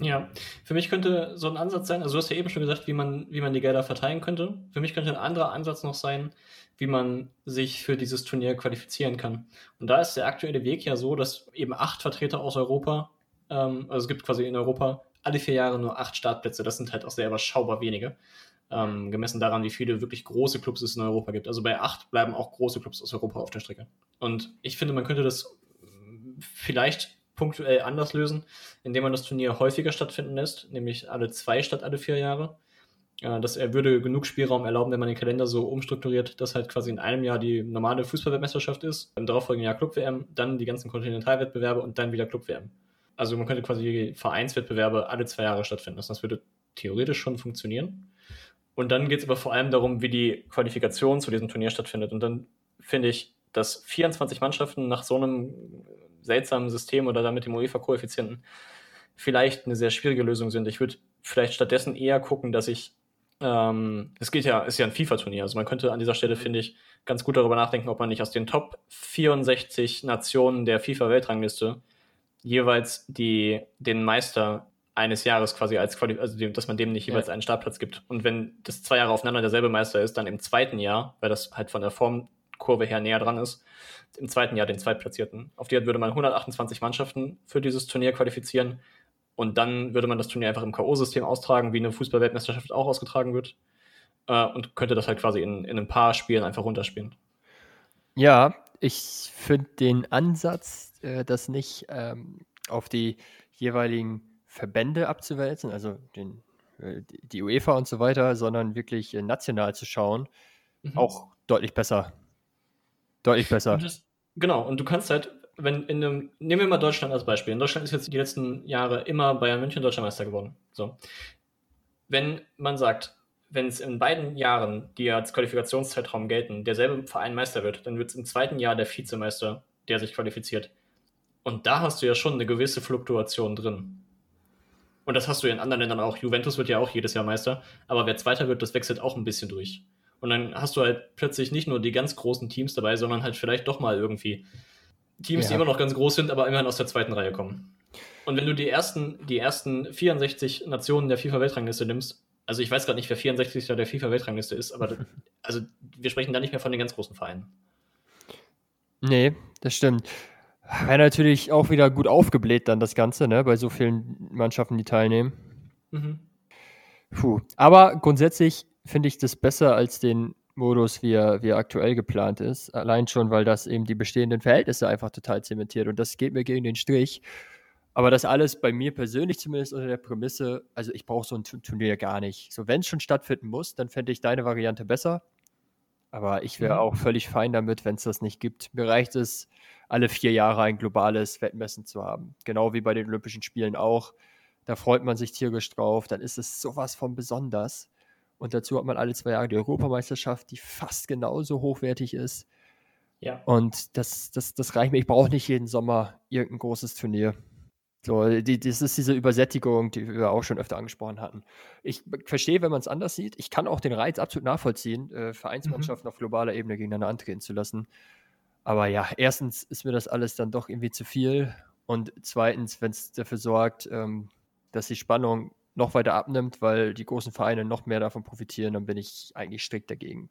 [SPEAKER 2] Ja, für mich könnte so ein Ansatz sein, also du hast ja eben schon gesagt, wie man, wie man die Gelder verteilen könnte. Für mich könnte ein anderer Ansatz noch sein, wie man sich für dieses Turnier qualifizieren kann. Und da ist der aktuelle Weg ja so, dass eben acht Vertreter aus Europa ähm, also es gibt quasi in Europa alle vier Jahre nur acht Startplätze. Das sind halt auch sehr überschaubar wenige. Ähm, gemessen daran, wie viele wirklich große Clubs es in Europa gibt. Also bei acht bleiben auch große Clubs aus Europa auf der Strecke. Und ich finde, man könnte das vielleicht punktuell anders lösen, indem man das Turnier häufiger stattfinden lässt, nämlich alle zwei statt alle vier Jahre. Äh, das würde genug Spielraum erlauben, wenn man den Kalender so umstrukturiert, dass halt quasi in einem Jahr die normale Fußballweltmeisterschaft ist, im darauffolgenden Jahr Club-WM, dann die ganzen Kontinentalwettbewerbe und dann wieder Club-WM. Also man könnte quasi Vereinswettbewerbe alle zwei Jahre stattfinden lassen. Das würde theoretisch schon funktionieren. Und dann geht es aber vor allem darum, wie die Qualifikation zu diesem Turnier stattfindet. Und dann finde ich, dass 24 Mannschaften nach so einem seltsamen System oder damit dem UEFA-Koeffizienten vielleicht eine sehr schwierige Lösung sind. Ich würde vielleicht stattdessen eher gucken, dass ich ähm, es geht ja, ist ja ein FIFA-Turnier. Also man könnte an dieser Stelle, finde ich, ganz gut darüber nachdenken, ob man nicht aus den Top 64 Nationen der FIFA-Weltrangliste jeweils die, den Meister eines Jahres quasi als Quali also dem, dass man dem nicht jeweils ja. einen Startplatz gibt. Und wenn das zwei Jahre aufeinander derselbe Meister ist, dann im zweiten Jahr, weil das halt von der Formkurve her näher dran ist, im zweiten Jahr den Zweitplatzierten. Auf die würde man 128 Mannschaften für dieses Turnier qualifizieren. Und dann würde man das Turnier einfach im K.O.-System austragen, wie eine Fußballweltmeisterschaft auch ausgetragen wird. Äh, und könnte das halt quasi in, in ein paar Spielen einfach runterspielen.
[SPEAKER 1] Ja, ich finde den Ansatz, äh, das nicht ähm, auf die jeweiligen Verbände abzuwälzen, also den, äh, die UEFA und so weiter, sondern wirklich äh, national zu schauen, mhm. auch deutlich besser. Deutlich besser.
[SPEAKER 2] Und das, genau, und du kannst halt, wenn in einem, nehmen wir mal Deutschland als Beispiel. In Deutschland ist jetzt die letzten Jahre immer Bayern München Deutscher Meister geworden. So. Wenn man sagt, wenn es in beiden Jahren, die als Qualifikationszeitraum gelten, derselbe Verein Meister wird, dann wird es im zweiten Jahr der Vizemeister, der sich qualifiziert Und da hast du ja schon eine gewisse Fluktuation drin. Und das hast du in anderen Ländern auch. Juventus wird ja auch jedes Jahr Meister, aber wer Zweiter wird, das wechselt auch ein bisschen durch. Und dann hast du halt plötzlich nicht nur die ganz großen Teams dabei, sondern halt vielleicht doch mal irgendwie Teams, ja. die immer noch ganz groß sind, aber immerhin aus der zweiten Reihe kommen. Und wenn du die ersten, die ersten 64 Nationen der FIFA-Weltrangliste nimmst, also ich weiß gerade nicht, wer 64. der FIFA-Weltrangliste ist, aber also wir sprechen da nicht mehr von den ganz großen Vereinen.
[SPEAKER 1] Nee, das stimmt. Wäre natürlich auch wieder gut aufgebläht dann das Ganze, ne, bei so vielen Mannschaften, die teilnehmen. Mhm. Puh. Aber grundsätzlich finde ich das besser als den Modus, wie er, wie er aktuell geplant ist. Allein schon, weil das eben die bestehenden Verhältnisse einfach total zementiert. Und das geht mir gegen den Strich. Aber das alles bei mir persönlich zumindest unter der Prämisse, also ich brauche so ein Turnier gar nicht. So, wenn es schon stattfinden muss, dann fände ich deine Variante besser. Aber ich wäre mhm. auch völlig fein damit, wenn es das nicht gibt. Mir reicht es, alle vier Jahre ein globales Wettmessen zu haben. Genau wie bei den Olympischen Spielen auch. Da freut man sich tierisch drauf. Dann ist es sowas von besonders. Und dazu hat man alle zwei Jahre die Europameisterschaft, die fast genauso hochwertig ist. Ja. Und das, das, das reicht mir. Ich brauche nicht jeden Sommer irgendein großes Turnier. So, die, das ist diese Übersättigung, die wir auch schon öfter angesprochen hatten. Ich verstehe, wenn man es anders sieht. Ich kann auch den Reiz absolut nachvollziehen, äh, Vereinsmannschaften mhm. auf globaler Ebene gegeneinander antreten zu lassen. Aber ja, erstens ist mir das alles dann doch irgendwie zu viel. Und zweitens, wenn es dafür sorgt, ähm, dass die Spannung noch weiter abnimmt, weil die großen Vereine noch mehr davon profitieren, dann bin ich eigentlich strikt dagegen.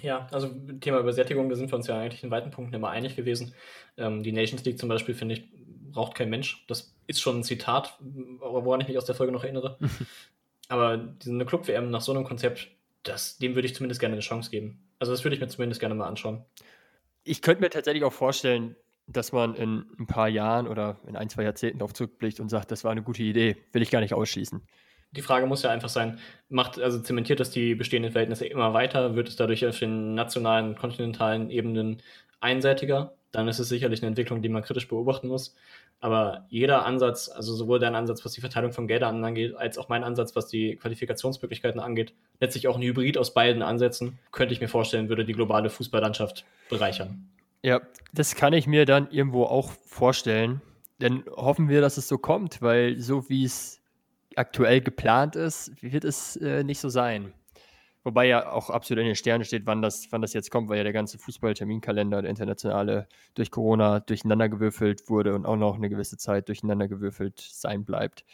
[SPEAKER 2] Ja, also Thema Übersättigung, da sind wir uns ja eigentlich in weiten Punkten immer einig gewesen. Ähm, die Nations League zum Beispiel, finde ich, braucht kein Mensch. Das ist schon ein Zitat, woran ich mich aus der Folge noch erinnere. Aber diese Club-WM nach so einem Konzept, das, dem würde ich zumindest gerne eine Chance geben. Also das würde ich mir zumindest gerne mal anschauen.
[SPEAKER 1] Ich könnte mir tatsächlich auch vorstellen, dass man in ein paar Jahren oder in ein, zwei Jahrzehnten darauf zurückblickt und sagt, das war eine gute Idee. Will ich gar nicht ausschließen.
[SPEAKER 2] Die Frage muss ja einfach sein, macht, also zementiert das die bestehenden Verhältnisse immer weiter? Wird es dadurch auf den nationalen, kontinentalen Ebenen einseitiger? Dann ist es sicherlich eine Entwicklung, die man kritisch beobachten muss. Aber jeder Ansatz, also sowohl dein Ansatz, was die Verteilung von Geldern angeht, als auch mein Ansatz, was die Qualifikationsmöglichkeiten angeht, letztlich auch ein Hybrid aus beiden Ansätzen, könnte ich mir vorstellen, würde die globale Fußballlandschaft bereichern.
[SPEAKER 1] Ja, das kann ich mir dann irgendwo auch vorstellen. Denn hoffen wir, dass es so kommt, weil so wie es aktuell geplant ist, wird es äh, nicht so sein. Wobei ja auch absolut in den Sternen steht, wann das, wann das jetzt kommt, weil ja der ganze Fußballterminkalender, der internationale, durch Corona durcheinandergewürfelt wurde und auch noch eine gewisse Zeit durcheinandergewürfelt sein bleibt.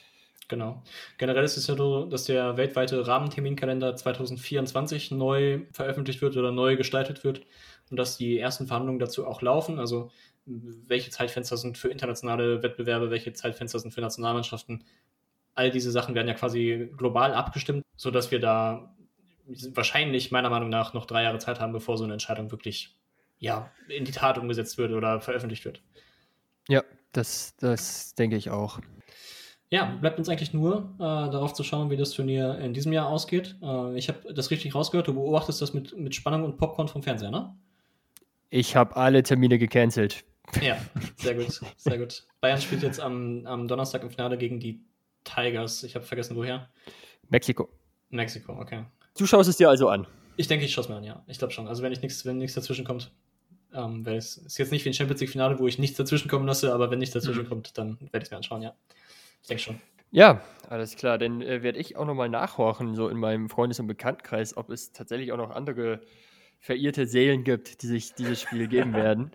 [SPEAKER 2] Genau. Generell ist es ja so, dass der weltweite Rahmenterminkalender 2024 neu veröffentlicht wird oder neu gestaltet wird und dass die ersten Verhandlungen dazu auch laufen. Also welche Zeitfenster sind für internationale Wettbewerbe, welche Zeitfenster sind für Nationalmannschaften. All diese Sachen werden ja quasi global abgestimmt, sodass wir da wahrscheinlich meiner Meinung nach noch drei Jahre Zeit haben, bevor so eine Entscheidung wirklich ja, in die Tat umgesetzt wird oder veröffentlicht wird.
[SPEAKER 1] Ja, das, das denke ich auch.
[SPEAKER 2] Ja, bleibt uns eigentlich nur äh, darauf zu schauen, wie das Turnier in diesem Jahr ausgeht. Äh, ich habe das richtig rausgehört, du beobachtest das mit, mit Spannung und Popcorn vom Fernseher, ne?
[SPEAKER 1] Ich habe alle Termine gecancelt.
[SPEAKER 2] Ja, sehr gut, sehr gut. Bayern spielt jetzt am, am Donnerstag im Finale gegen die Tigers. Ich habe vergessen, woher.
[SPEAKER 1] Mexiko.
[SPEAKER 2] Mexiko, okay.
[SPEAKER 1] Du schaust es dir also an.
[SPEAKER 2] Ich denke, ich schaue es mir an, ja. Ich glaube schon. Also wenn ich nichts, wenn nichts dazwischen kommt, ähm, werde es ist jetzt nicht wie ein Champions League Finale, wo ich nichts dazwischen kommen lasse, aber wenn nichts dazwischen mhm. kommt, dann werde ich es mir anschauen, ja. Ich denke schon.
[SPEAKER 1] Ja, alles klar. Dann äh, werde ich auch nochmal nachhorchen, so in meinem Freundes- und Bekanntkreis, ob es tatsächlich auch noch andere verirrte Seelen gibt, die sich dieses Spiel geben werden.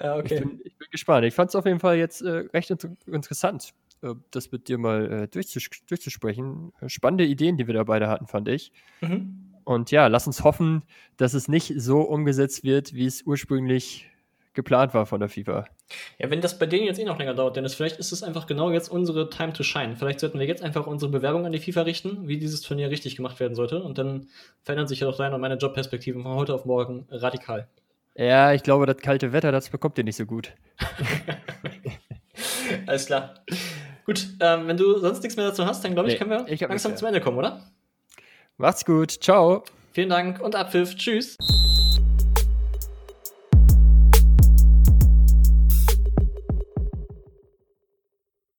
[SPEAKER 1] ja, okay. Ich bin, ich bin, gespannt. Ich fand es auf jeden Fall jetzt äh, recht inter interessant. Äh, das mit dir mal äh, durchzus durchzusprechen. Spannende Ideen, die wir da beide hatten, fand ich. Mhm. Und ja, lass uns hoffen, dass es nicht so umgesetzt wird, wie es ursprünglich geplant war von der FIFA.
[SPEAKER 2] Ja, wenn das bei denen jetzt eh noch länger dauert, Dennis, vielleicht ist es einfach genau jetzt unsere Time to shine. Vielleicht sollten wir jetzt einfach unsere Bewerbung an die FIFA richten, wie dieses Turnier richtig gemacht werden sollte. Und dann verändern sich ja auch deine und meine Jobperspektiven von heute auf morgen radikal.
[SPEAKER 1] Ja, ich glaube, das kalte Wetter, das bekommt ihr nicht so gut.
[SPEAKER 2] Alles klar. Gut, ähm, wenn du sonst nichts mehr dazu hast, dann glaube ich, nee, können wir ich langsam zum Ende kommen, oder?
[SPEAKER 1] Macht's gut. Ciao.
[SPEAKER 2] Vielen Dank und Abpfiff. Tschüss.